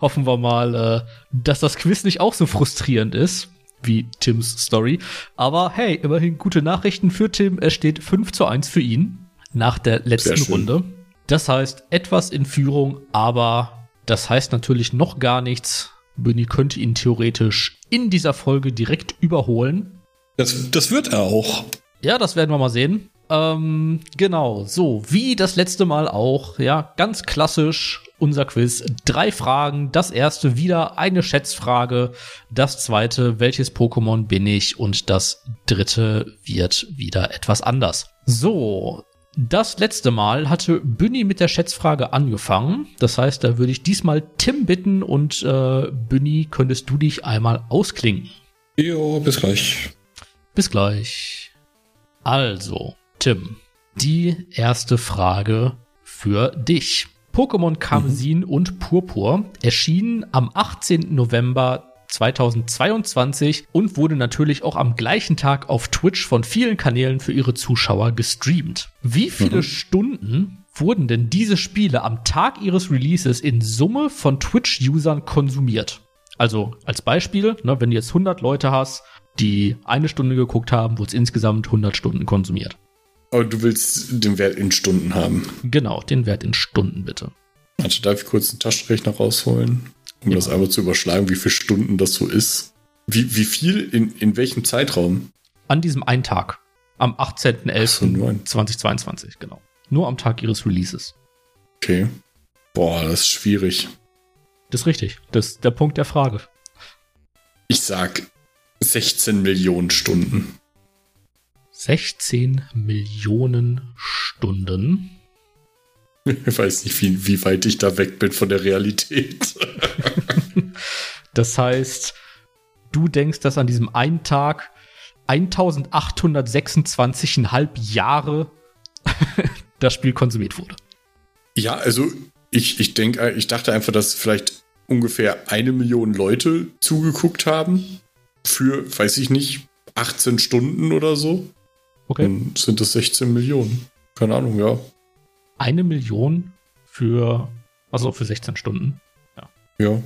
Hoffen wir mal, äh, dass das Quiz nicht auch so frustrierend ist wie Tims Story. Aber hey, immerhin gute Nachrichten für Tim. Es steht 5 zu 1 für ihn nach der letzten Runde. Das heißt, etwas in Führung, aber das heißt natürlich noch gar nichts. Bunny könnte ihn theoretisch in dieser Folge direkt überholen.
Das, das wird er auch.
Ja, das werden wir mal sehen. Ähm, genau, so, wie das letzte Mal auch, ja, ganz klassisch unser Quiz. Drei Fragen. Das erste wieder eine Schätzfrage. Das zweite, welches Pokémon bin ich? Und das dritte wird wieder etwas anders. So, das letzte Mal hatte Bünni mit der Schätzfrage angefangen. Das heißt, da würde ich diesmal Tim bitten und äh, Bünni, könntest du dich einmal ausklingen?
Jo, bis gleich.
Bis gleich. Also, Tim, die erste Frage für dich. Pokémon Karmesin mhm. und Purpur erschienen am 18. November 2022 und wurde natürlich auch am gleichen Tag auf Twitch von vielen Kanälen für ihre Zuschauer gestreamt. Wie viele mhm. Stunden wurden denn diese Spiele am Tag ihres Releases in Summe von Twitch-Usern konsumiert? Also als Beispiel, ne, wenn du jetzt 100 Leute hast, die eine Stunde geguckt haben, wurde es insgesamt 100 Stunden konsumiert.
Aber du willst den Wert in Stunden haben.
Genau, den Wert in Stunden bitte.
Also darf ich kurz einen Taschenrechner rausholen, um ja. das einmal zu überschlagen, wie viele Stunden das so ist? Wie, wie viel in, in welchem Zeitraum?
An diesem einen Tag. Am 18.11.2022, so, genau. Nur am Tag ihres Releases.
Okay. Boah, das ist schwierig.
Das ist richtig. Das ist der Punkt der Frage.
Ich sag 16 Millionen Stunden.
16 Millionen Stunden.
Ich weiß nicht, wie, wie weit ich da weg bin von der Realität.
das heißt, du denkst, dass an diesem einen Tag 1826,5 Jahre das Spiel konsumiert wurde.
Ja, also ich, ich denke, ich dachte einfach, dass vielleicht ungefähr eine Million Leute zugeguckt haben. Für, weiß ich nicht, 18 Stunden oder so. Okay. Dann sind das 16 Millionen. Keine Ahnung, ja.
Eine Million für, also für 16 Stunden. Ja.
Ja.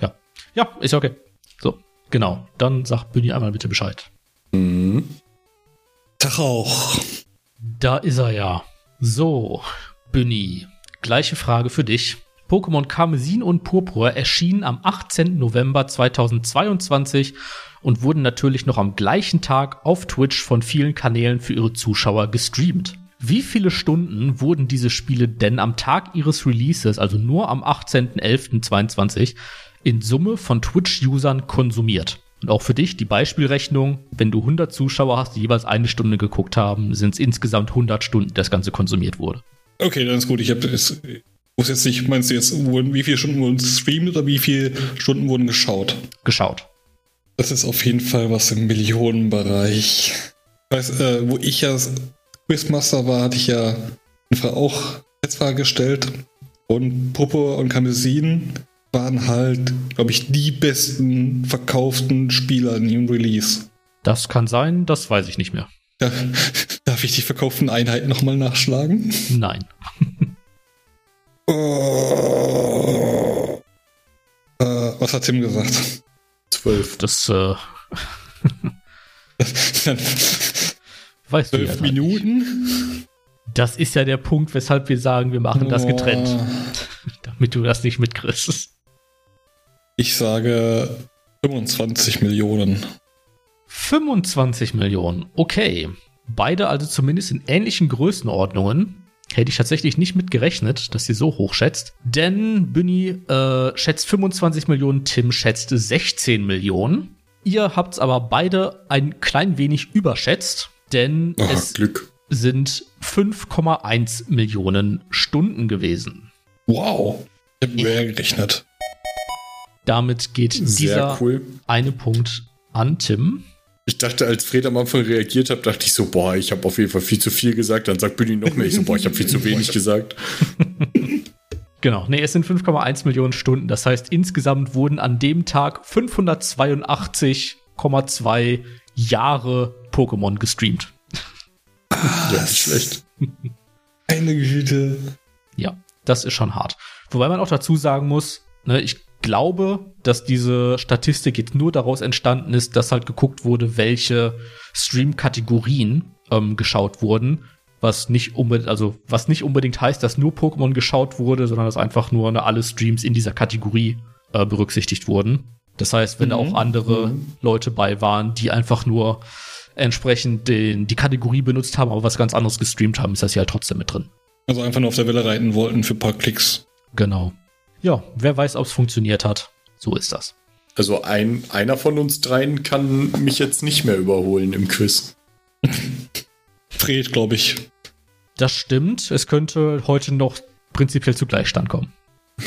Ja. Ja, ist okay. So, genau. Dann sagt Büni einmal bitte Bescheid.
Mhm.
Tag auch.
Da ist er ja. So, Büni, gleiche Frage für dich. Pokémon Karmesin und Purpur erschienen am 18. November 2022 und wurden natürlich noch am gleichen Tag auf Twitch von vielen Kanälen für ihre Zuschauer gestreamt. Wie viele Stunden wurden diese Spiele denn am Tag ihres Releases, also nur am 18.11.22, in Summe von Twitch-Usern konsumiert? Und auch für dich die Beispielrechnung, wenn du 100 Zuschauer hast, die jeweils eine Stunde geguckt haben, sind es insgesamt 100 Stunden, das Ganze konsumiert wurde.
Okay, dann ist gut. Ich habe es muss jetzt nicht, meinst du jetzt, wie viele Stunden wurden gestreamt oder wie viele Stunden wurden geschaut?
Geschaut.
Das ist auf jeden Fall was im Millionenbereich. Weiß, äh, wo ich ja Quizmaster war, hatte ich ja einfach auch Netzfrage gestellt. Und Puppe und Kamesin waren halt, glaube ich, die besten verkauften Spieler in ihrem Release.
Das kann sein, das weiß ich nicht mehr.
Da, darf ich die verkauften Einheiten nochmal nachschlagen?
Nein.
oh. äh, was hat Tim gesagt?
Zwölf. Das, äh.
weißt Zwölf ja Minuten?
Das ist ja der Punkt, weshalb wir sagen, wir machen das getrennt. Oh. Damit du das nicht mitkriegst.
Ich sage 25 Millionen.
25 Millionen, okay. Beide also zumindest in ähnlichen Größenordnungen. Hätte ich tatsächlich nicht mit gerechnet, dass sie so hoch schätzt. Denn Bunny äh, schätzt 25 Millionen, Tim schätzt 16 Millionen. Ihr habt es aber beide ein klein wenig überschätzt, denn
oh,
es
Glück.
sind 5,1 Millionen Stunden gewesen.
Wow, ich habe mehr gerechnet.
Damit geht Sehr dieser
cool.
eine Punkt an Tim.
Ich dachte, als Fred am Anfang reagiert hat, dachte ich so, boah, ich habe auf jeden Fall viel zu viel gesagt. Dann sagt Billy noch mehr. Ich so, boah, ich habe viel zu wenig gesagt.
Genau, nee, es sind 5,1 Millionen Stunden. Das heißt, insgesamt wurden an dem Tag 582,2 Jahre Pokémon gestreamt.
Ah, ja, ist schlecht.
Eine Güte.
Ja, das ist schon hart. Wobei man auch dazu sagen muss, ne, ich glaube, dass diese Statistik jetzt nur daraus entstanden ist, dass halt geguckt wurde, welche Stream-Kategorien ähm, geschaut wurden. Was nicht unbedingt, also was nicht unbedingt heißt, dass nur Pokémon geschaut wurde, sondern dass einfach nur ne, alle Streams in dieser Kategorie äh, berücksichtigt wurden. Das heißt, wenn mhm. da auch andere mhm. Leute bei waren, die einfach nur entsprechend den, die Kategorie benutzt haben, aber was ganz anderes gestreamt haben, ist das ja halt trotzdem mit drin.
Also einfach nur auf der Welle reiten wollten für ein paar Klicks.
Genau ja, wer weiß, ob es funktioniert hat. So ist das.
Also ein, einer von uns dreien kann mich jetzt nicht mehr überholen im Quiz.
Fred, glaube ich.
Das stimmt. Es könnte heute noch prinzipiell zu Gleichstand kommen.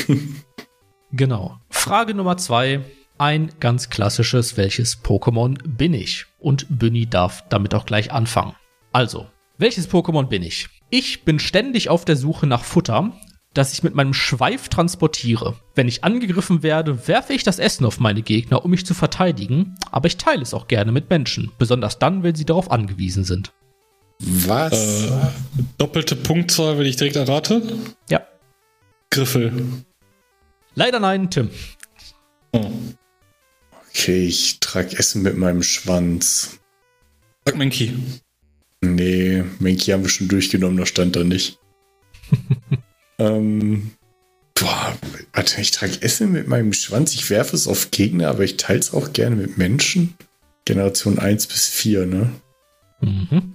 genau. Frage Nummer zwei. Ein ganz klassisches, welches Pokémon bin ich? Und Bunny darf damit auch gleich anfangen. Also, welches Pokémon bin ich? Ich bin ständig auf der Suche nach Futter, das ich mit meinem Schweif transportiere. Wenn ich angegriffen werde, werfe ich das Essen auf meine Gegner, um mich zu verteidigen, aber ich teile es auch gerne mit Menschen, besonders dann, wenn sie darauf angewiesen sind.
Was?
Äh, doppelte Punktzahl, wenn ich direkt errate?
Ja.
Griffel.
Leider nein, Tim.
Oh. Okay, ich trage Essen mit meinem Schwanz.
Sag Menki.
Nee, Menki haben wir schon durchgenommen, da stand da nicht. Ähm, boah, warte, ich trage Essen mit meinem Schwanz, ich werfe es auf Gegner, aber ich teile es auch gerne mit Menschen. Generation 1 bis 4, ne? Mhm.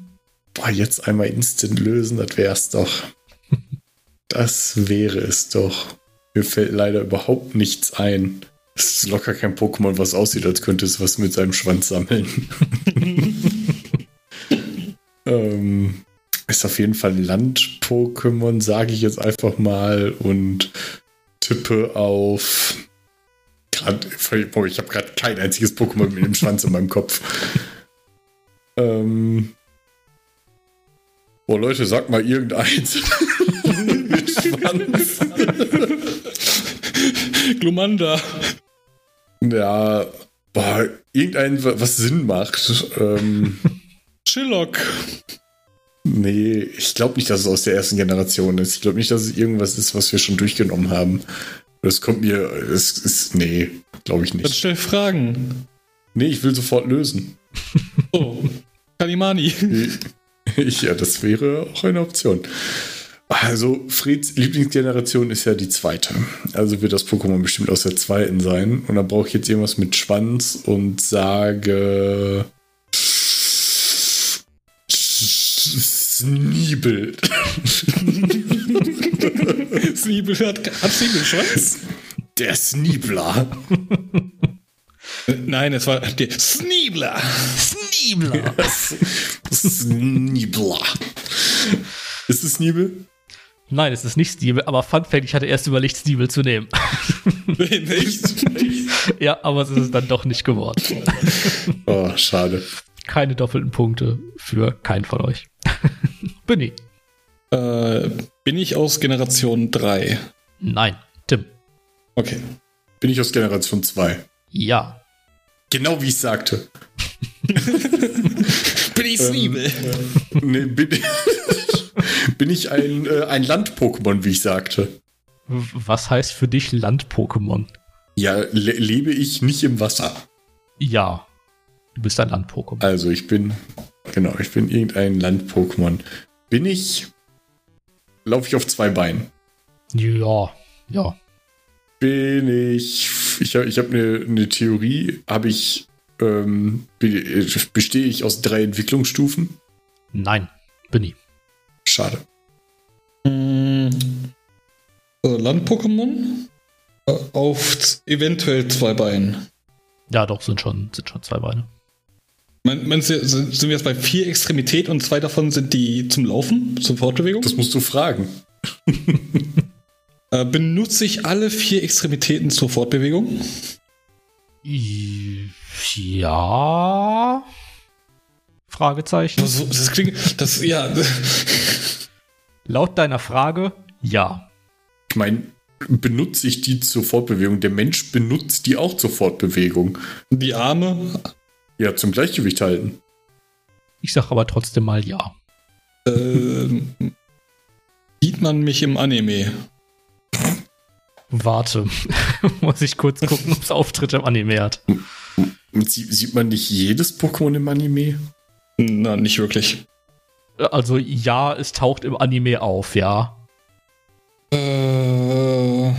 Boah, jetzt einmal instant lösen, das wäre es doch. das wäre es doch. Mir fällt leider überhaupt nichts ein. Es ist locker kein Pokémon, was aussieht, als könnte es was mit seinem Schwanz sammeln. ähm, ist auf jeden Fall Land-Pokémon, sage ich jetzt einfach mal und tippe auf. Grad, ich habe gerade kein einziges Pokémon mit dem Schwanz in meinem Kopf. Ähm. Boah, Leute, sag mal irgendeins. mit Schwanz.
Glumanda.
Ja, boah, irgendein, was Sinn macht. Ähm.
Chillock.
Nee, ich glaube nicht, dass es aus der ersten Generation ist. Ich glaube nicht, dass es irgendwas ist, was wir schon durchgenommen haben. Das kommt mir, es ist, nee, glaube ich
Dann
nicht.
stell Fragen.
Nee, ich will sofort lösen.
Oh, Kalimani.
Ja, das wäre auch eine Option. Also, Freds Lieblingsgeneration ist ja die zweite. Also wird das Pokémon bestimmt aus der zweiten sein. Und dann brauche ich jetzt irgendwas mit Schwanz und sage. Sneebel.
Zwiebel hat, hat Zwiebelschwanz?
Der Sneebler.
Nein, es war der Sneebler.
Sneebler.
Sneebler. Ist es Sneebel?
Nein, es ist nicht Sneebel, aber Fun Fact, ich hatte erst überlegt, Sneebel zu nehmen.
Nicht?
ja, aber es ist es dann doch nicht geworden.
Oh, schade.
Keine doppelten Punkte für keinen von euch. Benny.
Äh, bin ich aus Generation 3?
Nein. Tim.
Okay.
Bin ich aus Generation 2?
Ja.
Genau wie ich sagte.
Bin ich Zwiebel?
Nee, bin, bin ich ein, äh, ein Land-Pokémon, wie ich sagte.
Was heißt für dich Land-Pokémon?
Ja, le lebe ich nicht im Wasser.
Ja. Du bist ein Land-Pokémon.
Also ich bin, genau, ich bin irgendein Land-Pokémon. Bin ich, laufe ich auf zwei Beinen.
Ja. Ja.
Bin ich, ich habe ich hab eine ne Theorie, habe ich, ähm, be bestehe ich aus drei Entwicklungsstufen?
Nein. Benny.
Schade.
Mm, äh, Land-Pokémon? Äh, auf eventuell zwei Beinen.
Ja, doch, sind schon, sind schon zwei Beine.
Mein, meinst du, sind wir jetzt bei vier Extremitäten und zwei davon sind die zum Laufen, zur Fortbewegung?
Das musst du fragen.
Äh, benutze ich alle vier Extremitäten zur Fortbewegung?
Ja. Fragezeichen.
Das, das klingt, das, ja,
Laut deiner Frage, ja.
Ich meine, benutze ich die zur Fortbewegung? Der Mensch benutzt die auch zur Fortbewegung.
die Arme,
Ja, zum Gleichgewicht halten.
Ich sag aber trotzdem mal ja.
äh, sieht man mich im Anime?
Warte. Muss ich kurz gucken, ob es Auftritte im Anime hat.
Sie, sieht man nicht jedes Pokémon im Anime?
Na, nicht wirklich.
Also ja, es taucht im Anime auf, ja.
Äh,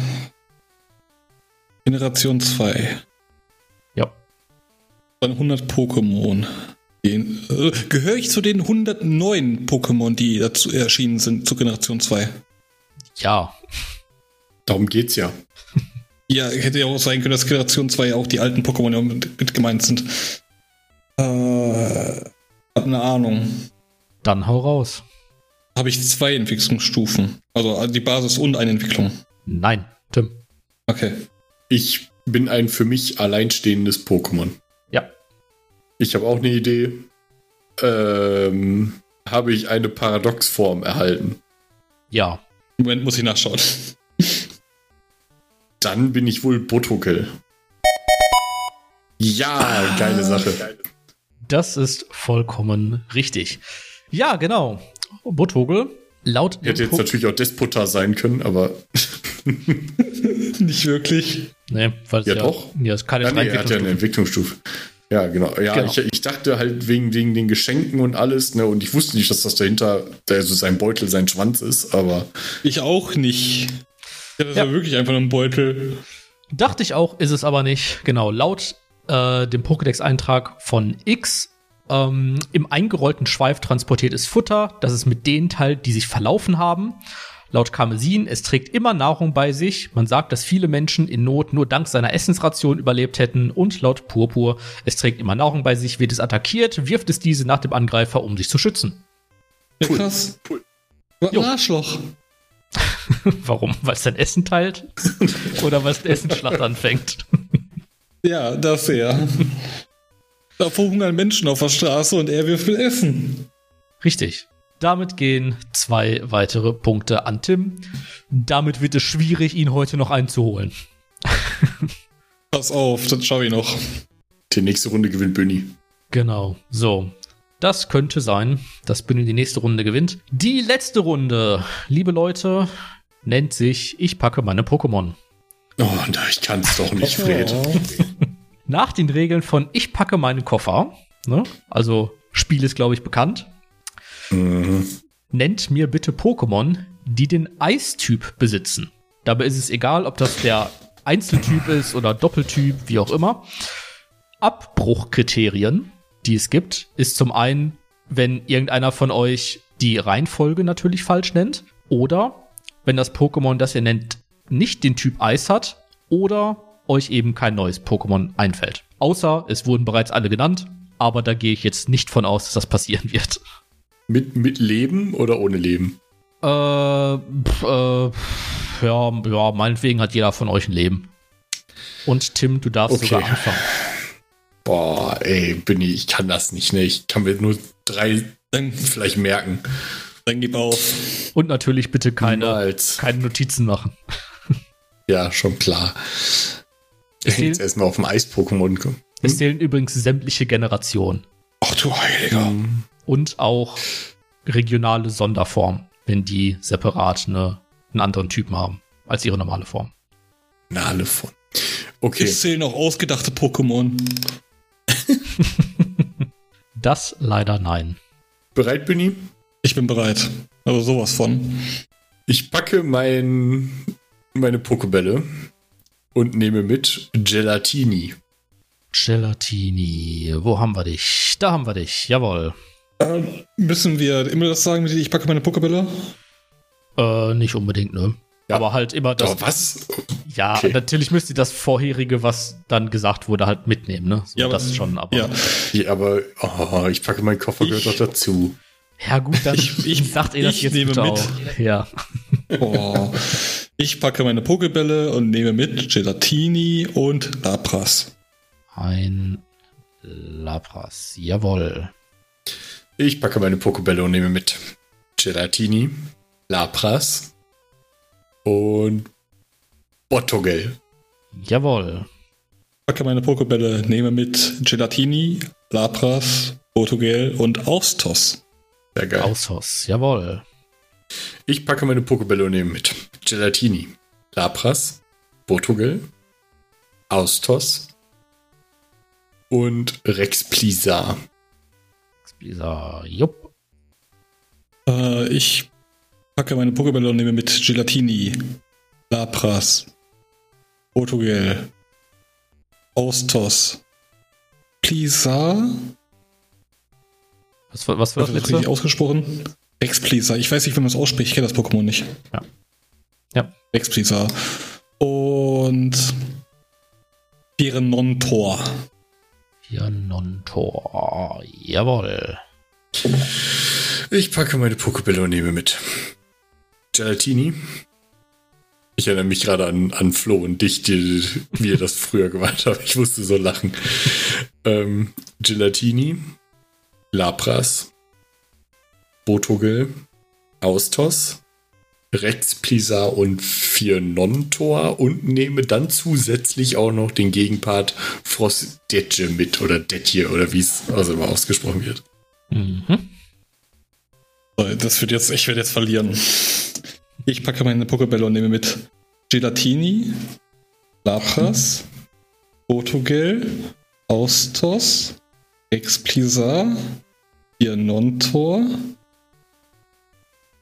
Generation 2. Dann 100 Pokémon. Äh, gehöre ich zu den 109 Pokémon, die dazu erschienen sind, zu Generation 2?
Ja.
Darum geht's ja.
Ja, hätte ja auch sein können, dass Generation 2 ja auch die alten Pokémon ja mit, mit gemeint sind. Äh, hab eine Ahnung.
Dann hau raus.
Habe ich zwei Entwicklungsstufen. Also die Basis und eine Entwicklung.
Nein, Tim.
Okay.
Ich bin ein für mich alleinstehendes Pokémon. Ich habe auch eine Idee. Ähm, habe ich eine Paradoxform erhalten?
Ja.
Moment, muss ich nachschauen.
Dann bin ich wohl Botokel. Ja, geile Sache.
Das ist vollkommen richtig. Ja, genau. Butthogel. Laut
Hätte jetzt natürlich auch Despota sein können, aber
Nicht wirklich.
Nee, weil es
Ja,
ja,
doch.
Ja, ist keine
ja, nee, er hat ja eine
Entwicklungsstufe.
Ja, genau. Ja,
Genau.
Ich, ich dachte halt wegen, wegen den Geschenken und alles, ne, und ich wusste nicht, dass das dahinter, also sein Beutel, sein Schwanz ist, aber
Ich auch nicht. Ja, das
Ja.
war wirklich einfach nur ein Beutel.
Dachte ich auch, ist es aber nicht. Genau, laut äh, dem Pokédex-Eintrag von X ähm, im eingerollten Schweif transportiert es Futter, das es mit denen teilt, die sich verlaufen haben. Laut Karmesin, es trägt immer Nahrung bei sich. Man sagt, dass viele Menschen in Not nur dank seiner Essensration überlebt hätten. Und laut Purpur, es trägt immer Nahrung bei sich, wird es attackiert, wirft es diese nach dem Angreifer, um sich zu schützen.
Ja,
Cool.
krass.
Cool.
Was ein. Arschloch.
Warum? Weil es sein Essen teilt? Oder weil es eine Essensschlacht anfängt?
Ja, das ja. Da verhungern Menschen auf der Straße und er wirft mit Essen.
Richtig. Damit gehen zwei weitere Punkte an Tim. Damit wird es schwierig, ihn heute noch einzuholen.
Pass auf, das schau ich noch.
die nächste Runde gewinnt Bünni.
Genau. So. Das könnte sein, dass Bühne die nächste Runde gewinnt. Die letzte Runde, liebe Leute, nennt sich Ich packe meine Pokémon.
Oh, na, ich kann es doch nicht, Fred.
Nach den Regeln von Ich packe meinen Koffer, ne? also Spiel ist, glaube ich, bekannt,
Mhm.
nennt mir bitte Pokémon, die den Eistyp besitzen. Dabei ist es egal, ob das der Einzeltyp ist oder Doppeltyp, wie auch immer. Abbruchkriterien, die es gibt, ist zum einen, wenn irgendeiner von euch die Reihenfolge natürlich falsch nennt oder wenn das Pokémon, das ihr nennt, nicht den Typ Eis hat oder euch eben kein neues Pokémon einfällt. Außer es wurden bereits alle genannt, aber da gehe ich jetzt nicht von aus, dass das passieren wird.
Mit, mit Leben oder ohne Leben?
Äh, pf, äh, pf, ja, ja, meinetwegen hat jeder von euch ein Leben. Und Tim, du darfst
Okay.
sogar anfangen.
Boah, ey, Benny, ich kann das nicht, ne? Ich kann mir nur drei
Dann,
vielleicht merken.
dann gib auf.
Und natürlich bitte keine,
Niemals.
keine Notizen machen.
Ja, schon klar.
Es
Jetzt
zählen,
erstmal auf dem Eis-Pokémon kommen.
es zählen übrigens sämtliche Generationen.
Ach du Heiliger.
Und auch regionale Sonderformen, wenn die separat eine, einen anderen Typen haben als ihre normale Form.
Na, alle von. Okay.
Es zählen auch ausgedachte Pokémon.
Das leider nein.
Bereit, Benny?
Ich bin bereit. Also sowas von.
Ich packe mein, meine Pokebälle und nehme mit Gelatini.
Gelatini, wo haben wir dich? Da haben wir dich, jawohl.
Äh, müssen wir immer das sagen, mit ich packe meine Pokébälle?
Äh, nicht unbedingt, ne?
Ja.
Aber halt immer das.
Doch, was?
Ja,
Okay.
natürlich müsst ihr das vorherige, was dann gesagt wurde, halt mitnehmen, ne? So,
Ja, aber-
das schon, aber.
Ja.
Ja, aber oh, ich packe meinen Koffer, gehört doch dazu.
Ja, gut, dann
Ich- ich-
sagt ihr das
ich
jetzt
nehme
bitte
mit.
auch. Ja.
Oh. Ich packe meine Pokébälle und nehme mit Gelatini und Lapras.
Ein Lapras, jawohl.
Ich packe meine Pokebälle und nehme mit Gelatini, Lapras und Bottogel.
Jawohl.
packe meine Pokébälle, nehme mit Gelatini, Lapras, Portugel und Austos.
Sehr geil.
Aushos, jawohl.
Ich packe meine Pokebälle und nehme mit Gelatini, Lapras, Bottogel, Austos und Rex Plisa.
Dieser, jupp.
Äh, ich packe meine Pokébälle und nehme mit Gelatini, Lapras, Portugel, Austos, Plisa.
Was, was war
Was
das
wird richtig
letzte?
ausgesprochen? Rexplisa. Ich weiß nicht, wie man das ausspricht. Ich kenne das Pokémon nicht.
Ja. Ja.
Rexplisa. Und Pirenontor.
Hier Non-Tor, jawohl.
Ich packe meine Pokebälle und nehme mit Gelatini. Ich erinnere mich gerade an, an Flo und dich, die, wie ihr das früher gemacht habt. Ich musste so lachen. Ähm, Gelatini, Lapras, Botogel, Austos, Rex Plisa und vier Non-Tor und nehme dann zusätzlich auch noch den Gegenpart Frostdetje mit oder Detje oder wie es also immer ausgesprochen wird.
Mhm.
So, Das wird jetzt, ich werde jetzt verlieren. Ich packe meine Pokébälle und nehme mit Gelatini, Lapras, Portugel, Austos, Explisa, Piernontor,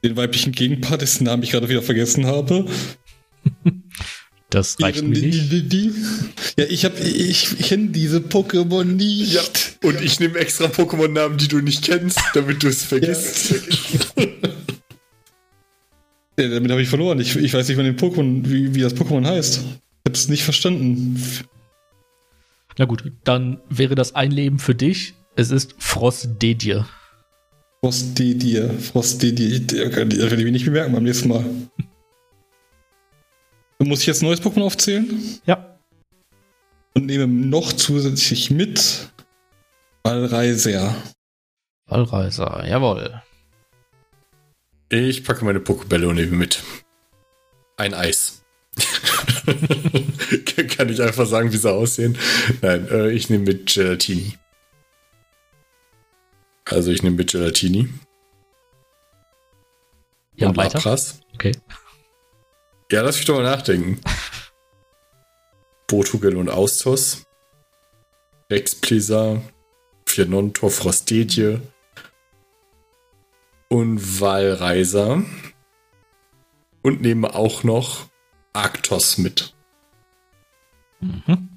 den weiblichen Gegenpart, dessen Namen ich gerade wieder vergessen habe.
Das reicht mir nicht.
Ja, ich habe, ich kenne diese Pokémon nicht.
Ja, und ich nehme extra Pokémon-Namen, die du nicht kennst, damit du es vergisst.
Ja, damit habe ich verloren. Ich, ich weiß nicht, wann den Pokémon, wie, wie das Pokémon heißt. Ich habe es nicht verstanden.
Na gut, dann wäre das ein Leben für dich. Es ist Frostdedje.
Frostedier, Frostedier. Das werde ich mir nicht bemerken beim nächsten Mal. Muss ich jetzt ein neues Pokémon aufzählen?
Ja.
Und nehme noch zusätzlich mit Ballreiser.
Wallreiser, jawohl.
Ich packe meine Pokebälle und nehme mit. Ein Eis. Kann ich einfach sagen, wie sie aussehen? Nein, äh, ich nehme mit Gelatini. Also ich nehme mit Gelatini.
Ja,
und
weiter.
Lapras.
Okay.
Ja, lass mich doch mal nachdenken. Portugal und Austos. Rex Pleasar, Fianontor Frostedje und Walreiser. Und nehme auch noch Arktos mit.
Mhm.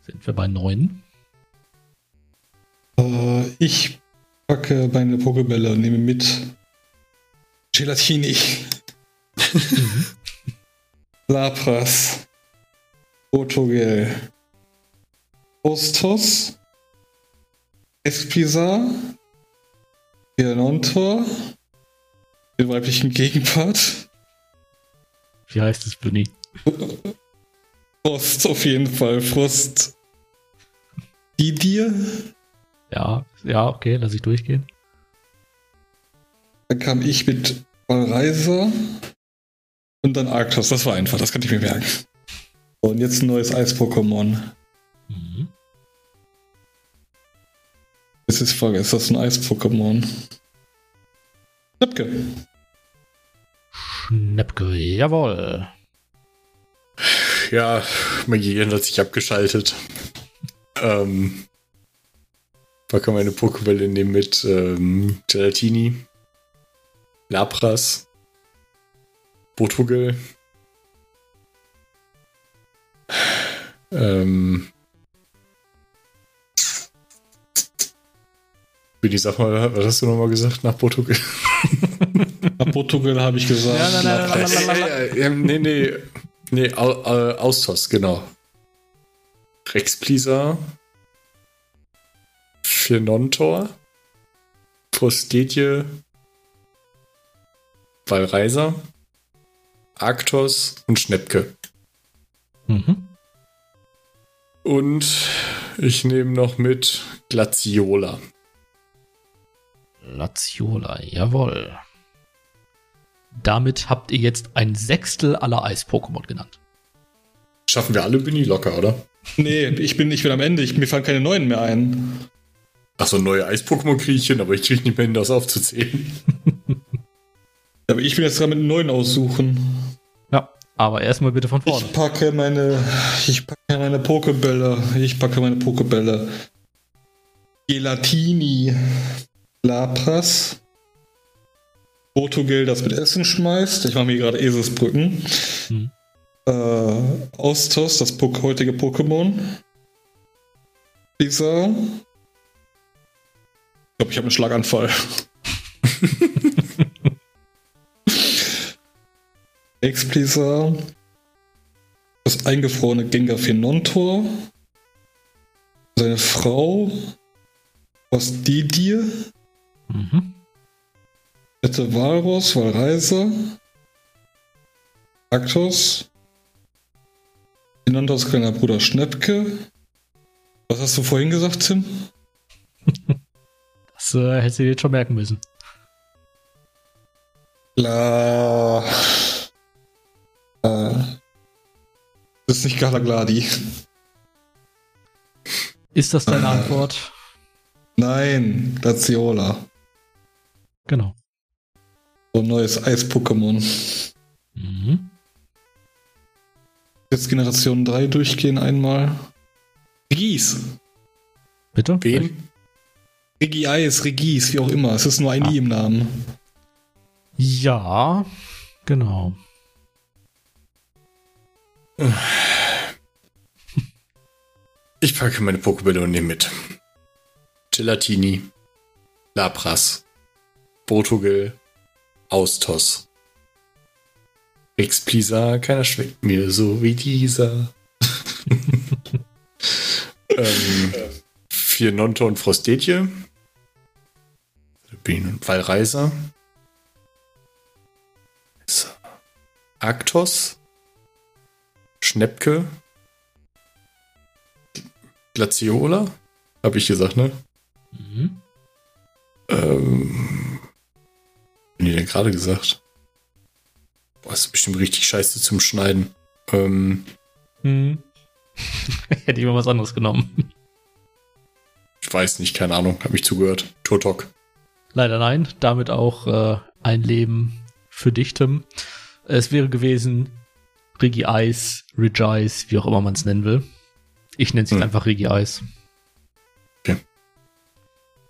Sind wir bei neun?
Äh, ich packe meine Pokebälle und nehme mit Gelatini. Mhm. Lapras. Otogel. Ostos. Espisa. Pianontor. Den weiblichen Gegenpart.
Wie heißt es, Bunny?
Frost auf jeden Fall. Frost. Die dir?
Ja, ja, okay, lass ich durchgehen.
Dann kam ich mit Valreiser und dann Arktos. Das war einfach, das kann ich mir merken. Und jetzt ein neues Eis-Pokémon. Mhm. Jetzt ist die Frage, ist das ein Eis-Pokémon? Schnäppke.
Schnäppke, jawohl.
Ja, mein Gehirn hat sich abgeschaltet. ähm, packe meine Pokébälle nehmen mit ähm, Gelatini, Lapras, Portugal, ähm, Billy, sag mal, was hast du nochmal gesagt nach Portugal?
nach Portugal habe ich gesagt. Ja, nein, nein,
nein, nein, nee, nee, nee, Austos, genau. Rex Pleaser, Fenontor, Prostedje, Valreiser, Arktos und Schnepke. Mhm. Und ich nehme noch mit Glaciola.
Glaciola, jawohl. Damit habt ihr jetzt ein Sechstel aller Eis-Pokémon genannt.
Schaffen wir alle Bini locker, oder?
Nee, ich bin, ich bin am Ende. Ich, mir fallen keine neuen mehr ein.
Achso, neue Eis-Pokémon kriege ich hin, aber ich kriege nicht mehr hin, das aufzuzählen.
aber ich bin jetzt dran mit neuen aussuchen.
Ja, aber erstmal bitte von vorne.
Ich packe meine, ich packe meine Pokebälle. Ich packe meine Pokebälle. Gelatini. Lapras. Portugal, das mit Essen schmeißt. Ich mache mir gerade Eselsbrücken. Hm. Äh, Ostos, das heutige Pokémon. Dieser ich glaube, ich habe einen Schlaganfall. Expleaser. Das eingefrorene Gengar Finontor. Seine Frau. Was die dir? Mhm. Bitte Walros, Walreiser. Aktos. Finontos kleiner Bruder Schnäppke. Was hast du vorhin gesagt, Tim?
Das äh, hättest du dir jetzt schon merken müssen.
La. Äh. Das ist nicht Galagladi.
Ist das deine äh. Antwort?
Nein, Laziola.
Genau.
So ein neues Eis-Pokémon. Mhm. Jetzt Generation 3 durchgehen einmal. Gieß.
Bitte?
Wen? Regie Eis, Regis, wie auch immer. Es ist nur ein ah. I im Namen.
Ja, genau.
Ich packe meine Pokébälle und nehme mit. Gelatini, Lapras, Portugal, Austos. Expleaser, keiner schmeckt mir so wie dieser. ähm, vier Nonto und Frostetje. Bienen und Wallreiser. So. Arktos. Schnepke. Glaciola. Habe ich gesagt, ne? Mhm. Ähm. Bin ich denn gerade gesagt? Boah, ist bestimmt richtig scheiße zum Schneiden. Ähm.
Hm. Hätte ich mal was anderes genommen.
Ich weiß nicht, keine Ahnung, hab mich zugehört. Turtok.
Leider nein, damit auch äh, ein Leben für dich, Tim. Es wäre gewesen Regi Eis, Regice, wie auch immer man es nennen will. Ich nenne es
Hm.
einfach Regi Eis.
Okay.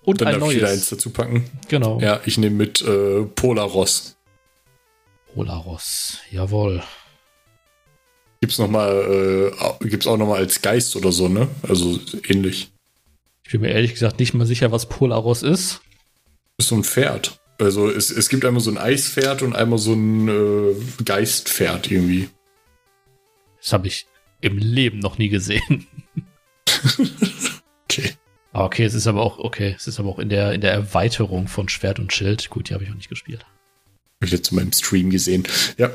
Und
Dann
ein
darf ich wieder eins
neues.
dazu packen.
Genau.
Ja, ich nehme mit äh, Polaros.
Polaros. Jawohl.
Gibt's noch mal, äh, gibt's auch noch mal als Geist oder so, ne? Also ähnlich.
Ich bin mir ehrlich gesagt nicht mal sicher, was Polaros ist.
Ist so ein Pferd. Also es, es gibt einmal so ein Eispferd und einmal so ein äh, Geistpferd irgendwie.
Das habe ich im Leben noch nie gesehen.
Okay.
Okay, es ist aber auch, okay, es ist aber auch in der, in der Erweiterung von Schwert und Schild. Gut, die habe ich auch nicht gespielt.
Hab ich jetzt in meinem Stream gesehen. Ja,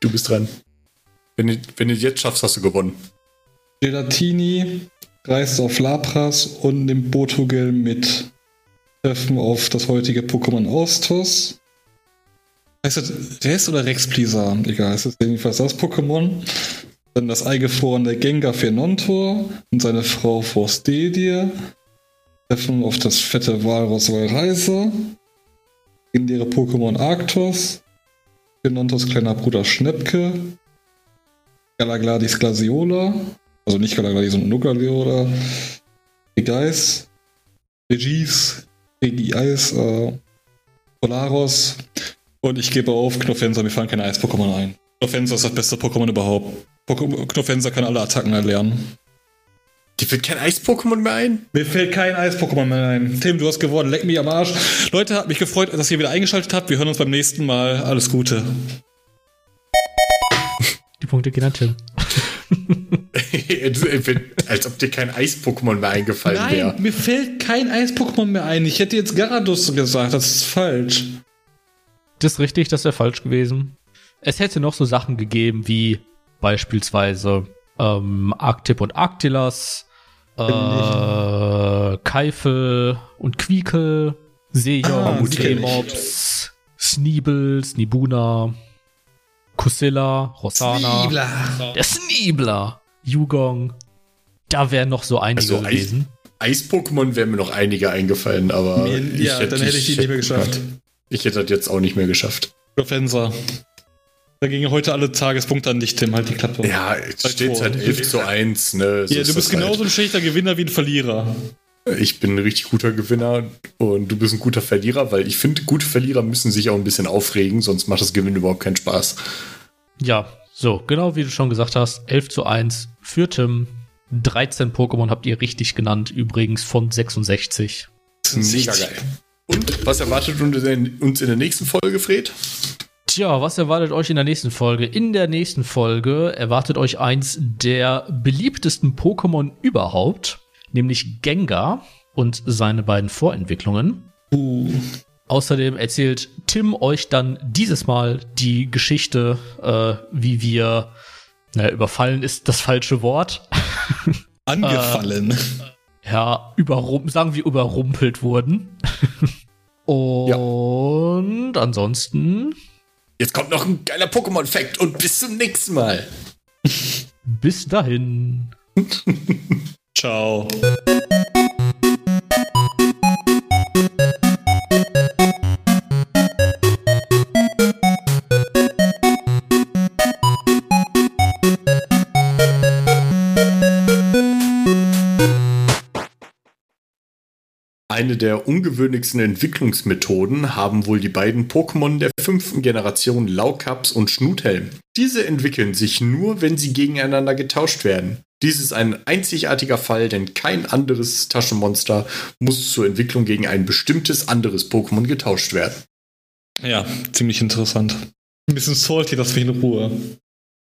du bist dran. Wenn du, wenn du jetzt schaffst, hast du gewonnen.
Gelatini reist auf Lapras und nimmt Botogel mit. Treffen auf das heutige Pokémon Austos. Heißt das Rest oder Rex Pleaser? Egal, es ist jedenfalls das Pokémon. Dann das eingefrorene Gengar Fernontor und seine Frau Forstedie. Treffen auf das fette Walross Walreiser. Legendäre Pokémon Arctos. Fernontos kleiner Bruder Schnepke. Galagladis Glaceola. Also nicht Galagladis, sondern nur Glaceola. Regeis. Regis. Regiais. Äh, Polaros. Und ich gebe auf, Knofensa, mir fallen keine Eis-Pokémon ein. Knofensa ist das beste Pokémon überhaupt. Pokémon- Knofensa kann alle Attacken erlernen.
Dir fällt kein Eis-Pokémon mehr ein?
Mir fällt kein Eis-Pokémon mehr ein. Tim, du hast gewonnen. Leck mich am Arsch. Leute, hat mich gefreut, dass ihr wieder eingeschaltet habt. Wir hören uns beim nächsten Mal. Alles Gute.
Die Punkte gehen an Tim.
Als ob dir kein Eis-Pokémon mehr eingefallen wäre.
mir fällt kein Eis-Pokémon mehr ein. Ich hätte jetzt Garados gesagt. Das ist falsch.
Das ist richtig, das wäre falsch gewesen. Es hätte noch so Sachen gegeben wie beispielsweise ähm, Arctip und Arctilas, äh, Keifel und Quiekel, Seejoch,
Ah.
Seemops, Sneeble, Snibuna, Kusilla, Rosana, der Sneebler, Yugong. Da wären noch so einige
Also Eis-
gewesen.
Eis-Pokémon wären mir noch einige eingefallen, aber
ja, dann hätte ich die nicht mehr geschafft.
Ich hätte das jetzt auch nicht mehr geschafft.
Knofensa. Da gingen heute alle Tagespunkte an dich, Tim. Halt die Klappe.
Ja, jetzt steht
vor.
halt 11 zu 1. Ne? So
Ja, du bist
das
genauso ein schlechter Gewinner wie ein Verlierer.
Halt. Ich bin ein richtig guter Gewinner und du bist ein guter Verlierer, weil ich finde, gute Verlierer müssen sich auch ein bisschen aufregen, sonst macht das Gewinnen überhaupt keinen Spaß.
Ja, so, genau wie du schon gesagt hast, 11 zu 1 für Tim. 13 Pokémon habt ihr richtig genannt, übrigens von 66.
Mega geil. Und was erwartet uns in uns in der nächsten Folge, Fred?
Tja, was erwartet euch in der nächsten Folge? In der nächsten Folge erwartet euch eins der beliebtesten Pokémon überhaupt, nämlich Gengar und seine beiden Vorentwicklungen.
Uh.
Außerdem erzählt Tim euch dann dieses Mal die Geschichte, äh, wie wir, naja, überfallen ist das falsche Wort,
Angefallen.
ja, überrum sagen wir überrumpelt wurden. Und ansonsten
Jetzt kommt noch ein geiler Pokémon-Fact und bis zum nächsten Mal.
bis dahin.
Ciao.
Eine der ungewöhnlichsten Entwicklungsmethoden haben wohl die beiden Pokémon der fünften Generation Laukaps und Schnuthelm. Diese entwickeln sich nur, wenn sie gegeneinander getauscht werden. Dies ist ein einzigartiger Fall, denn kein anderes Taschenmonster muss zur Entwicklung gegen ein bestimmtes anderes Pokémon getauscht werden.
Ja, ziemlich interessant. Ein bisschen salty, das wir in Ruhe.